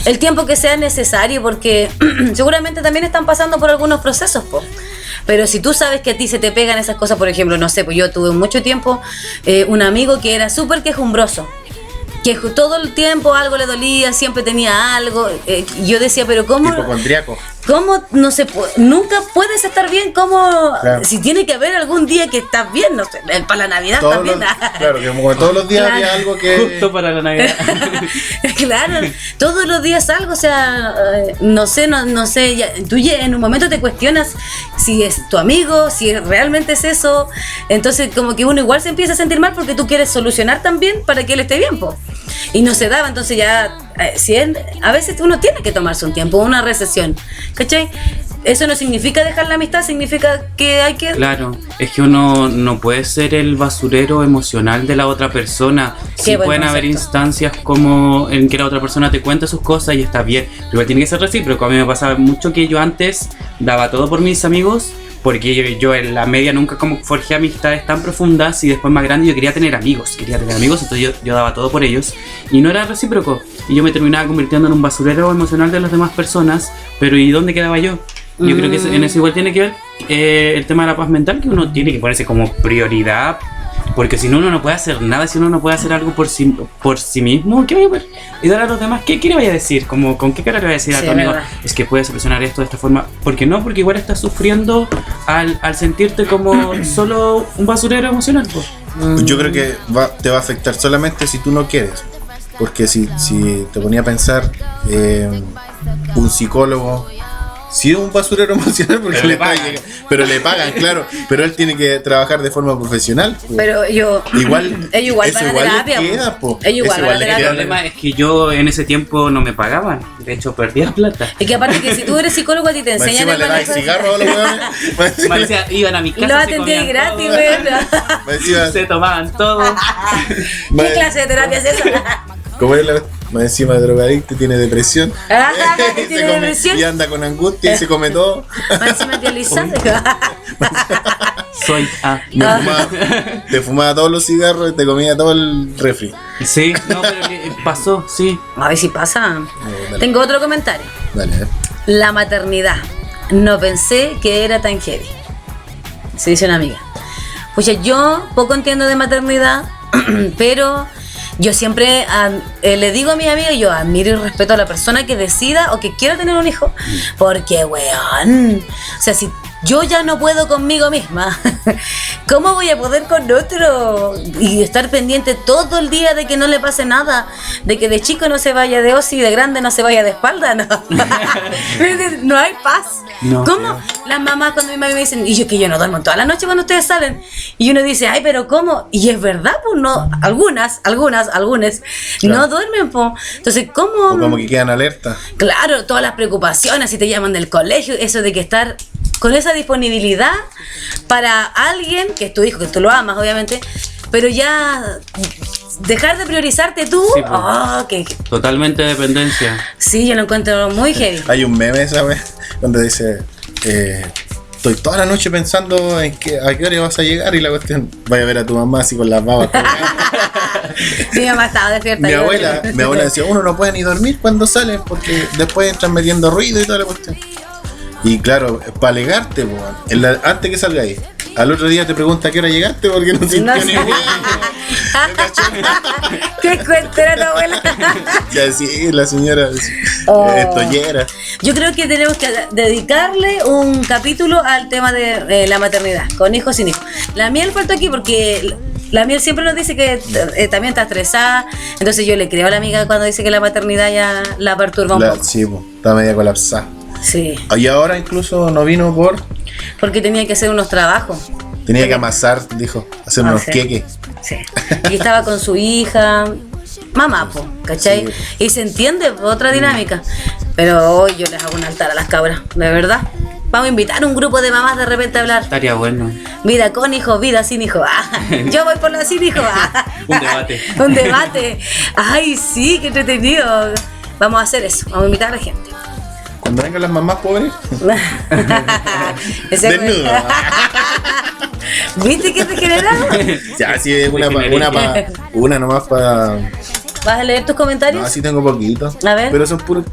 El tiempo que sea necesario, porque seguramente también están pasando por algunos procesos, po. Pero si tú sabes que a ti se te pegan esas cosas, por ejemplo, no sé, pues yo tuve mucho tiempo eh, un amigo que era súper quejumbroso que todo el tiempo algo le dolía, siempre tenía algo. eh, yo decía, pero ¿cómo, Hipocondriaco. Cómo no se pu- nunca puedes estar bien? ¿Cómo? Claro. Si tiene que haber algún día que estás bien, no sé, para la Navidad Todos también. los, claro, que como todos los días Claro. había algo que. Justo para la Navidad. claro, todos los días algo, o sea, eh, no sé, no, no sé, ya- tú ya en un momento te cuestionas si es tu amigo, si realmente es eso, entonces como que uno igual se empieza a sentir mal porque tú quieres solucionar también para que él esté bien, po. y no se daba, entonces ya, eh, si él, a veces uno tiene que tomarse un tiempo, una recesión, ¿cachai? Eso no significa dejar la amistad, significa que hay que... Claro, es que uno no puede ser el basurero emocional de la otra persona. Sí pueden haber instancias como en que la otra persona te cuenta sus cosas y está bien. Pero tiene que ser recíproco. A mí me pasaba mucho que yo antes daba todo por mis amigos. Porque yo, en la media nunca como forjé amistades tan profundas y después más grande yo quería tener amigos, quería tener amigos, entonces yo, yo daba todo por ellos y no era recíproco y yo me terminaba convirtiendo en un basurero emocional de las demás personas, pero ¿y dónde quedaba yo? Yo creo que en eso igual tiene que ver eh, el tema de la paz mental, que uno tiene que ponerse como prioridad, porque si no, uno no puede hacer nada, si uno no puede hacer algo por sí, por sí mismo, ¿qué vaya a ayudar a los demás? ¿Qué, qué le vaya a decir? Como, ¿Con qué cara le vaya a decir a tu amigo? verdad. Es que puedes solucionar esto de esta forma. ¿Por qué no? Porque igual estás sufriendo al, al sentirte como solo un basurero emocional. pues. Yo creo que va- te va a afectar solamente si tú no quieres. Porque si, si te ponía a pensar, eh, un psicólogo, si es un basurero emocional, porque Pero le pagan. pagan. Pero le pagan, claro. Pero él tiene que trabajar de forma profesional. pues. Pero yo... Igual, ellos igual van igual terapia, queda, igual El problema es que yo en ese tiempo no me pagaban. De hecho, perdía plata. Y que aparte que si tú eres psicólogo a ti te enseñan el manejo- cigarro a los huevones. Iban a mi casa. Lo se atendí gratis, güey. Se tomaban todo. ¿Qué clase de terapia es esa? Como él más encima de drogadicto y tiene depresión. Ah, Y se ¿tiene come- depresión? Y anda con angustia y se come todo. Más encima. Soy A. Me fumaba- te fumaba todos los cigarros y te comía todo el refri. Sí, no, pero que pasó, sí. A ver si pasa. dale. Tengo otro comentario. Dale, eh. La maternidad. No pensé que era tan heavy. Se dice una amiga. Pucha, yo poco entiendo de maternidad, pero yo siempre eh, le digo a mi amiga, yo admiro y respeto a la persona que decida o que quiera tener un hijo, porque, weón, o sea, si yo ya no puedo conmigo misma, ¿cómo voy a poder con otro? Y estar pendiente todo el día de que no le pase nada, de que de chico no se vaya de osi y de grande no se vaya de espalda, no. no hay paz. No. ¿Cómo? Las mamás cuando mi mamá me dicen, y yo que yo no duermo toda la noche cuando ustedes salen. Y uno dice, ay, pero ¿cómo? Y es verdad, pues no, algunas, algunas, algunas Claro. no duermen, pues. Entonces, ¿cómo? O como que quedan alerta. Claro, todas las preocupaciones, si te llaman del colegio, eso de que estar con esa disponibilidad para alguien, que es tu hijo, que tú lo amas, obviamente, pero ya dejar de priorizarte tú, Sí, pues. oh, que, Totalmente dependencia. sí, yo lo encuentro muy heavy. Hay un meme esa vez donde dice eh, estoy toda la noche pensando en que a qué hora vas a llegar y la cuestión vaya a ver a tu mamá así con las babas. Mi mamá estaba despierta. mi abuela, mi abuela decía, uno no puede ni dormir cuando sale porque después entran metiendo ruido y toda la cuestión. Y claro, para alegarte, po, en la- antes que salga ahí. Al otro día te pregunta a qué hora llegaste porque no sintió No ni sé. ¿Qué cuentera tu abuela? Ya sí, la señora Oh. eh, tollera. Yo creo que tenemos que dedicarle un capítulo al tema de eh, la maternidad, con hijos sin hijos. La miel faltó aquí porque la miel siempre nos dice que eh, también está estresada. Entonces yo le creo a la amiga cuando dice que la maternidad ya la perturba un La- poco. sí, po, está media colapsada. Sí, Y ahora incluso no vino por. porque tenía que hacer unos trabajos. Tenía que amasar, dijo, hacer Ah, unos sí. queques. Sí. Y estaba con su hija, mamá, po, ¿cachai? Sí. Y se entiende, otra dinámica. Pero hoy yo les hago un altar a las cabras, de verdad. Vamos a invitar a un grupo de mamás de repente a hablar. Estaría bueno. Vida con hijo, vida sin hijo. Ah, yo voy por la sin hijo. Ah. Un debate. Un debate. Ay, sí, qué entretenido. Vamos a hacer eso. Vamos a invitar a la gente. Cuando vengan las mamás pobres, desnudo. ¿Viste que degenerado? Ya, sí, una, pa- una, pa- una nomás para. ¿Vas a leer tus comentarios? No, así tengo poquito. A ver. Pero son puros.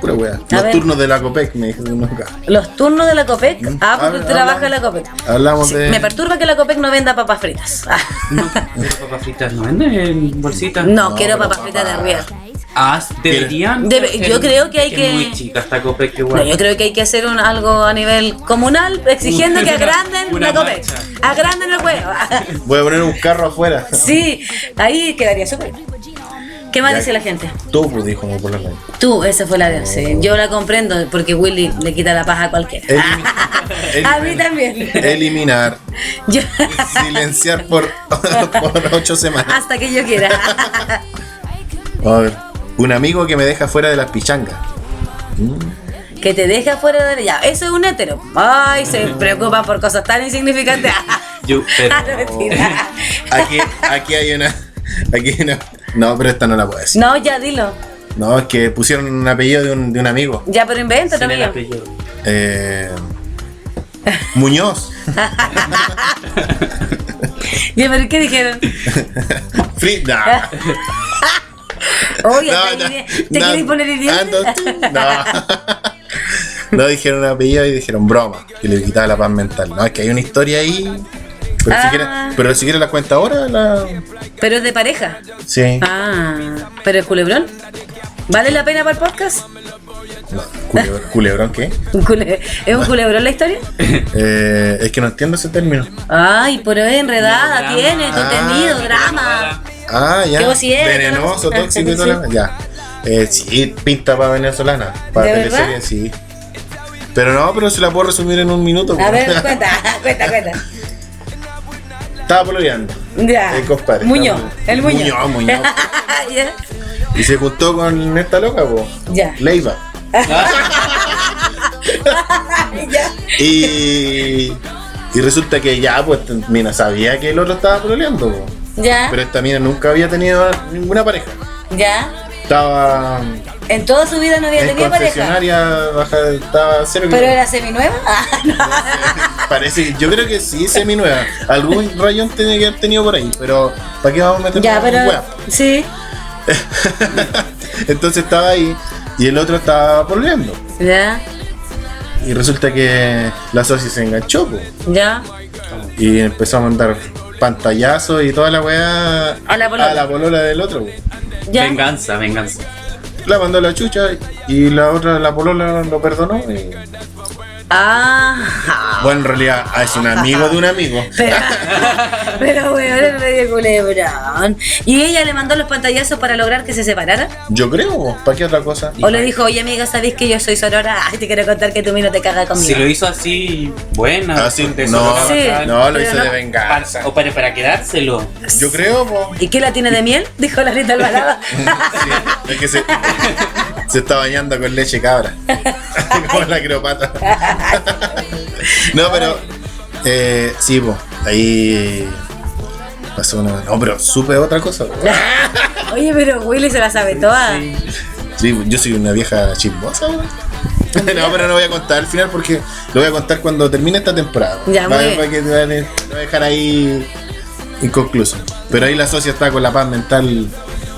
Pura wea. Los ver. turnos de la COPEC, me dijeron acá. Los turnos de la COPEC. Ah, porque trabaja en la COPEC. Hablamos Sí, de. Me perturba que la COPEC no venda papas fritas. No, papas fritas no venden en bolsitas. no, No, quiero papas fritas de arriba. Ah, deberían. Debe- yo creo que hay que- muy chica esta copa que No, igual. yo creo que hay que hacer un, algo a nivel comunal exigiendo que agranden la COPEC. marcha. Agranden el juego. Voy a poner un carro afuera. sí, ahí quedaría súper. ¿Qué más Ya. dice la gente? Tú, pues, dijo por la. Tú, esa fue la de sí. Yo la comprendo porque Willy le quita la paja a cualquiera. Elimi- a mí también. Eliminar. Yo- Silenciar por, por ocho semanas. hasta que yo quiera. A ver. Un amigo que me deja fuera de las pichangas. que te deja fuera de ya. Eso es un hétero. Ay, se preocupa por cosas tan insignificantes. Yo, pero- Ah, no. Aquí, aquí hay una. Aquí hay una. No, pero esta no la puedo decir. No, ya dilo. No, es que pusieron un apellido de un, de un amigo. Ya, pero inventa sin el también. apellido. Eh, Muñoz. Ya, pero ¿qué dijeron? Frida. Oye, No, ¿te no, queréis- ¿te no, poner idiota? ando tú. No. No dijeron un apellido y dijeron broma. Y le quitaba la paz mental. No, es que hay una historia ahí. Pero, si Ah. quieres, pero si quieres la cuenta ahora, la. Pero es de pareja. Sí. Ah, pero el culebrón. ¿Vale la pena para el podcast? No, culebrón, ¿culebrón qué? ¿Un cule- ¿Es un culebrón la historia? Eh, es que no entiendo ese término. Ay, pero es enredada, Drama. tiene Ah, contenido, drama. Ah, ya. Venenoso, ¿no? tóxico y todo Sí. Ya. Eh, sí, pinta para venezolana. Para ¿De teleserie, verdad? sí. Pero no, pero se la puedo resumir en un minuto. A ver, cuenta, cuenta, cuenta. Estaba pololeando. Ya. El compadre. Muñoz, estaba- el Muñoz. Muñoz, Muñoz. ya. Y se juntó con esta loca, po. Ya. Leiva. ya. Y. Y resulta que ya, pues, mina sabía que el otro estaba pololeando, po. Ya. Pero esta mina nunca había tenido ninguna pareja. Ya. Estaba En toda su vida no había en tenido pareja. baja, estaba cero Pero era seminueva. Ah, no. Parece, yo creo que sí, semi nueva. Algún rayón tenía que haber tenido por ahí, pero ¿para qué vamos a meter Ya, pero. Sí. Entonces estaba ahí y el otro estaba pololeando. Ya. Y resulta que la socia se enganchó po, Ya. y empezó a mandar pantallazos y toda la weá A la polola. a la polola del otro. Ya. Venganza, venganza. La mandó a la chucha y la otra, la polola, lo perdonó. Y... Ah. Bueno, en realidad ah, es un amigo de un amigo. Pero, pero weón, era medio culebrón. ¿Y ella le mandó los pantallazos para lograr que se separaran? Yo creo, ¿para qué otra cosa? ¿O le dijo, oye amiga, sabéis que yo soy Sorora? Ay, te quiero contar que tu no te caga conmigo. Si lo hizo así, buena. Ah, sí, de no, Sonora Sí. No, lo hizo no. de Para- venganza. o para, para quedárselo. Yo creo, po. ¿Y qué la tiene de miel? Dijo la Rita Alvarado. Sí, es que se, se está bañando con leche cabra. Como la acropata. no, pero. Eh, sí, pues. Ahí. Pasó una. No, pero supe otra cosa. Oye, pero Willy se la sabe toda. Sí, yo soy una vieja chismosa. No, pero no voy a contar al final porque lo voy a contar cuando termine esta temporada. Ya, Para- muy para que te van a- te voy a dejar ahí inconcluso. Pero ahí la socia está con la paz mental.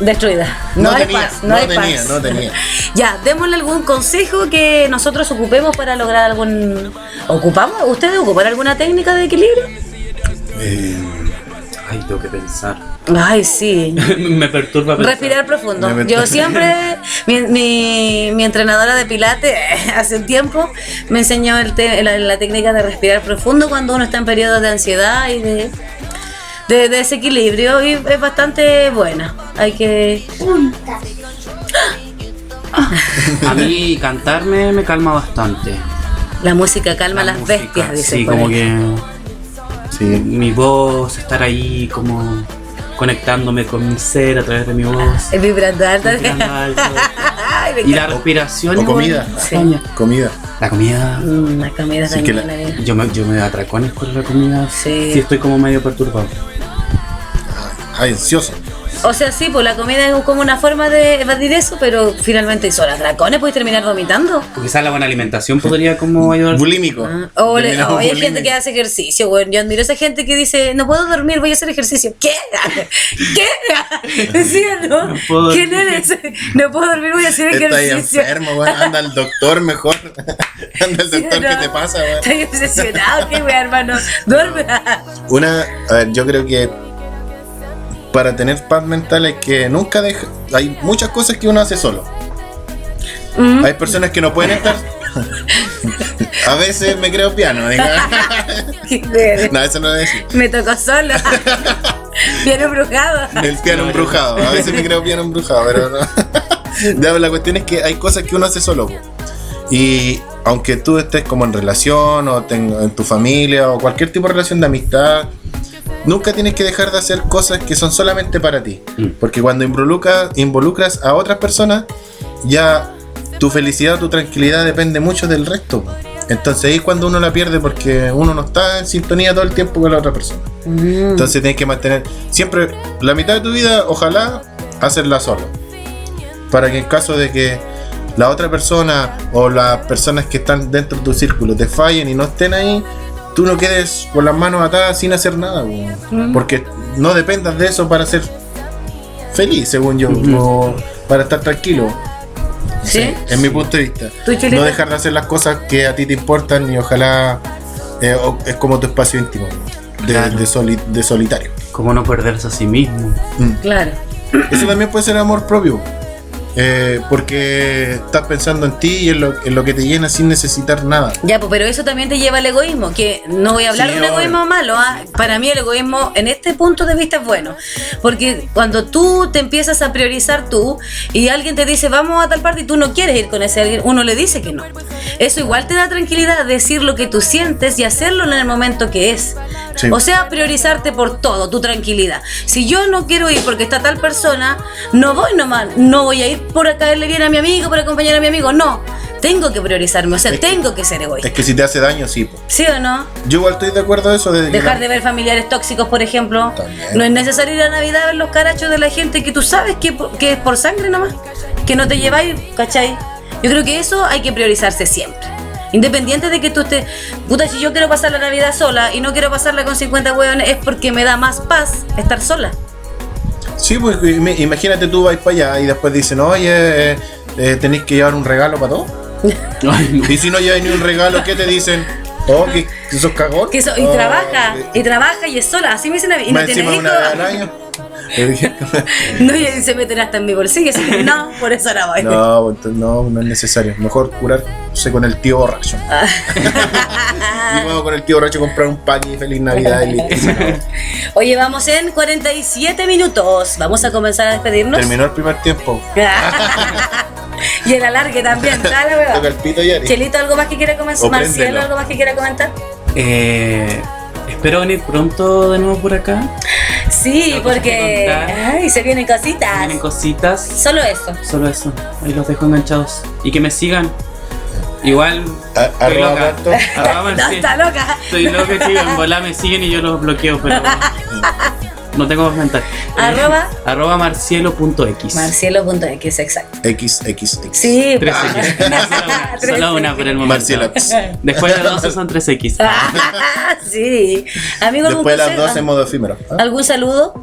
Destruida. No, No hay tenía, paz. No, no hay tenía, paz. no tenía. Ya, démosle algún consejo que nosotros ocupemos para lograr algún. ¿Ocupamos? ¿Ustedes ocupan alguna técnica de equilibrio? Eh, Ay, tengo que pensar. Ay, sí. Me perturba pensar. Respirar profundo. Me Yo siempre, mi, mi, mi entrenadora de pilates hace un tiempo me enseñó el te- la, la técnica de respirar profundo cuando uno está en periodos de ansiedad y de, de desequilibrio y es bastante buena. Hay que... A mí cantarme me calma bastante. La música calma a La las música, bestias, dice. Sí, como ahí. que sí. mi voz, estar ahí como conectándome con mi ser a través de mi voz. Es vibrando alto. Y la respiración. O comida. Sí. Comida. La comida. Mm, La comida Sí, que la-. Yo me, yo me atracones con la comida. Sí. Sí, estoy como medio perturbado. Ay, ansioso. O sea, sí, pues la comida es como una forma de evadir eso, pero finalmente son las dracones, puedes terminar vomitando. O quizás la buena alimentación podría como ayudar. Bulímico. O, le- hay gente que hace ejercicio, güey. Yo admiro a esa gente que dice, no puedo dormir, voy a hacer ejercicio. ¿Qué? ¿Qué? ¿Decía, no? No puedo ¿Quién dormir. eres? No puedo dormir, voy a hacer ejercicio. enfermo, weón. Anda al doctor mejor. Anda al Sí, doctor, ¿no? ¿qué te pasa, weón? Estoy obsesionado, qué güey, hermano. Duerme. Una, a ver, yo creo que para tener paz mental hay que nunca dejar. Hay muchas cosas que uno hace solo. Mm. Hay personas que no pueden estar. a veces me creo piano. güey. no, eso no lo decir. Me tocó solo. Bien embrujado. El piano embrujado. A veces me creo piano embrujado, pero no. La cuestión es que hay cosas que uno hace solo. po. Y aunque tú estés como en relación o ten- en tu familia o cualquier tipo de relación de amistad, nunca tienes que dejar de hacer cosas que son solamente para ti. Mm. Porque cuando involucras, involucras a otras personas, ya tu felicidad, tu tranquilidad depende mucho del resto. Entonces ahí es cuando uno la pierde porque uno no está en sintonía todo el tiempo con la otra persona. Mm. Entonces tienes que mantener siempre la mitad de tu vida, ojalá hacerla solo. Para que en caso de que la otra persona o las personas que están dentro de tu círculo te fallen y no estén ahí, tú no quedes con las manos atadas sin hacer nada. weón. Porque no dependas de eso para ser feliz, según yo, Ujú. o para estar tranquilo. ¿Sí? En mi punto de vista. No dejar de hacer las cosas que a ti te importan y ojalá eh, o- es como tu espacio íntimo de, Claro. de soli- de solitario. Cómo no perderse a sí mismo. Mm. Claro. Eso también puede ser amor propio. Eh, porque estás pensando en ti y en lo, en lo que te llena sin necesitar nada. Ya, pues, pero eso también te lleva al egoísmo, que no voy a hablar Sí, de un obvio. egoísmo malo, ¿ah? para mí el egoísmo en este punto de vista es bueno, porque cuando tú te empiezas a priorizar tú y alguien te dice vamos a tal parte y tú no quieres ir con ese alguien, uno le dice que no. Eso igual te da tranquilidad decir lo que tú sientes y hacerlo en el momento que es. Sí. O sea, priorizarte por todo, tu tranquilidad. Si yo no quiero ir porque está tal persona, no voy nomás, no voy a ir por caerle bien a mi amigo, por acompañar a mi amigo, no. Tengo que priorizarme, o sea, Es tengo que ser egoísta. Es que si te hace daño, sí. po. ¿Sí o no? Yo igual estoy de acuerdo a eso. De Dejar la- de ver familiares tóxicos, por ejemplo. También. No es necesario ir a Navidad a ver los carachos de la gente que tú sabes que, que es por sangre nomás. Que no te lleváis, ¿cachai? Yo creo que eso hay que priorizarse siempre. Independiente de que tú estés. Puta, si yo quiero pasar la Navidad sola y no quiero pasarla con 50 hueones, es porque me da más paz estar sola. Sí, pues im- imagínate tú vas para allá y después dicen, oye, eh, eh, tenéis que llevar un regalo para todos. Ay, no. Y si no llevas ni un regalo, ¿qué te dicen? Oh, que, que sos cagón. Que eso- y Oh, trabaja, que- y trabaja y es sola. Así me dicen a mí. Y no encima hijos. No, y se meten hasta en mi bolsillo. Así que no, por eso no voy. No, pues, entonces no, no es necesario. Mejor curarse con el tío borracho. y luego con el tío borracho comprar un pack y feliz Navidad y listo. Oye, vamos en 47 minutos. Vamos a comenzar a despedirnos. Terminó el primer tiempo. y el alargue también. Dale, weón. Chelito, ¿algo más que quiera comentar? O Marcielo. ¿algo más que quiera comentar? Eh, espero venir pronto de nuevo por acá. Sí, porque ay, se vienen cositas. Tienen cositas. Solo eso. Solo eso. Ahí los dejo enganchados. Y que me sigan. Igual. A- estoy loca. Arroba No, Marci- está loca. Estoy loca, chicos. En volar me siguen y yo los bloqueo, pero. No tengo más mental. Eh, Arroba. arroba marcielo.x. Marcielo.x, exacto. XXX. Sí, 3X. pa. Solo, solo una por el momento. Marcielo. Después de 12 son 3X. Ah, sí. Amigo, ¿algún, Después de las consejo? 12 en modo efímero. ¿ah? ¿Algún saludo?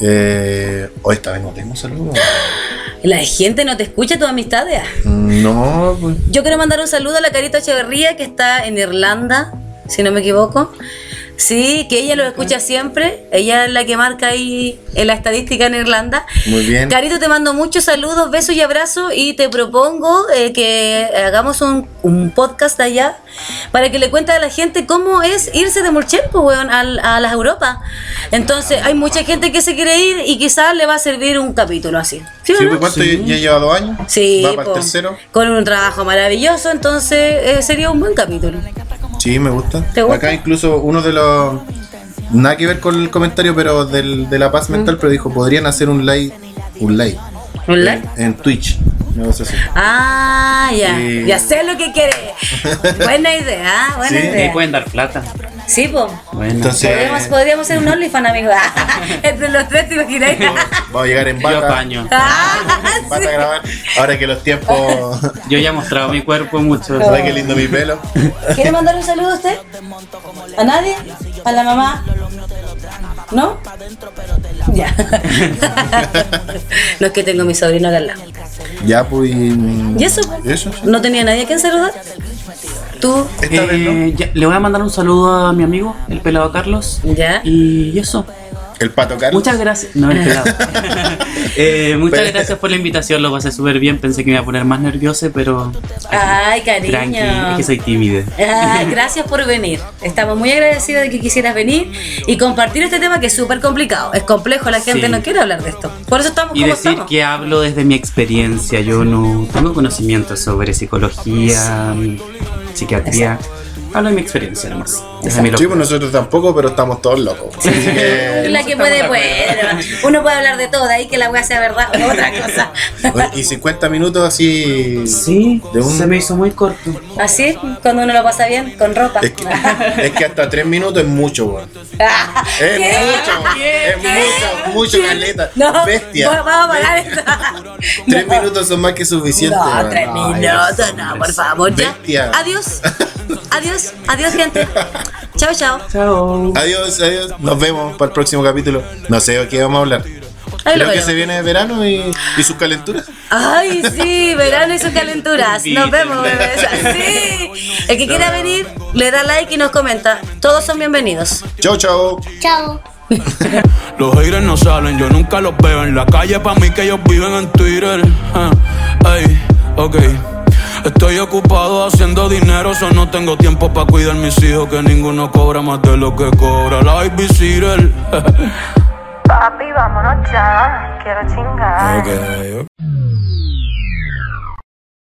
Eh, hoy esta vez no tengo saludos. La gente no te escucha, tus amistades. No, pues. Yo quiero mandar un saludo a la Carita Echeverría que está en Irlanda, si no me equivoco. Sí, que ella lo escucha siempre. Ella es la que marca ahí en la estadística en Irlanda. Muy bien. Carito, te mando muchos saludos, besos y abrazos y te propongo eh, que hagamos un, un podcast allá para que le cuente a la gente cómo es irse de Murchelpo, weón, al- a, las Europas. Entonces, hay mucha gente que se quiere ir y quizás le va a servir un capítulo así. ¿Sí o Sí, no? pues, ¿Cuánto Sí. ya lleva dos años? Sí, Va para el po, tercero. con un trabajo maravilloso, entonces eh, sería un buen capítulo. Sí, me gusta. ¿Te gusta? Acá incluso uno de los. Nada que ver con el comentario, pero del, de la paz mental, pero dijo: podrían hacer un live. Un live. ¿Un live? En, en Twitch. No si. Ah, ya, Sí. ya sé lo que quiere. Buena idea, buena Sí. Me idea. pueden dar plata. Sí, pues. Bueno. Entonces- Podríamos, podríamos hacer un OnlyFans, amigo. Entre los tres, ¿te imagináis? Vamos a llegar en yo bata. Ah, sí. a grabar. Ahora que los tiempos. Yo ya he mostrado mi cuerpo mucho. ¿Sabes qué lindo mi pelo? ¿Quiere mandar un saludo a usted? ¿A nadie? ¿A la mamá? ¿No? Ya. no es que tengo a mi sobrino acá al lado. Ya, pues. ¿Y eso? ¿Y eso? ¿No tenía nadie a quien saludar? ¿Tú? Eh, ya, le voy a mandar un saludo a mi amigo, el pelado Carlos. ¿Ya? Y eso. El pato Carlos. Muchas gracias. No, el. Eh, muchas Pero- gracias por la invitación, lo pasé súper bien. Pensé que me iba a poner más nervioso, pero. Ay, cariño. Tranqui, es que soy tímida. Gracias por venir. Estamos muy agradecidos de que quisieras venir y compartir este tema que es súper complicado. Es complejo, la gente Sí. no quiere hablar de esto. Por eso estamos Y como decir estamos. que hablo desde mi experiencia. Yo no tengo conocimiento sobre psicología, psiquiatría. Hablo de mi experiencia nomás. Sí, pues nosotros tampoco, pero estamos todos locos. Así que- La que puede, puede. Uno puede hablar de todo, de ahí que la weá sea verdad o otra cosa. Bueno, y 50 minutos así. Sí, De un- se me hizo muy corto. Así, cuando uno lo pasa bien, con ropa. Es que, es que hasta 3 minutos es mucho, weón. Es ¿Qué? mucho, ¿Qué? es mucho, mucho, caleta. No, Bestia. Vamos a pagar esta. 3 minutos son más que suficientes, No, weón. tres minutos, no, por favor. Ya. Bestia. Adiós. Adiós, adiós, gente. Chao, chao. Chao. Adiós, adiós. Nos vemos para el próximo capítulo. No sé de qué vamos a hablar. Ahí Creo que se viene verano y, y sus calenturas. Ay, sí, verano y sus calenturas. Nos vemos, bebés. Sí. El que quiera venir, le da like y nos comenta. Todos son bienvenidos. Chau, chau. Chao. Los haters no salen, yo nunca los veo en la calle. Pa' mí que ellos viven en Twitter. Ah, Ey, ok. Estoy ocupado haciendo dinero, so no tengo tiempo para cuidar mis hijos. Que ninguno cobra más de lo que cobra la babysitter. Papi, vámonos ya. Quiero chingar. Ok, ok.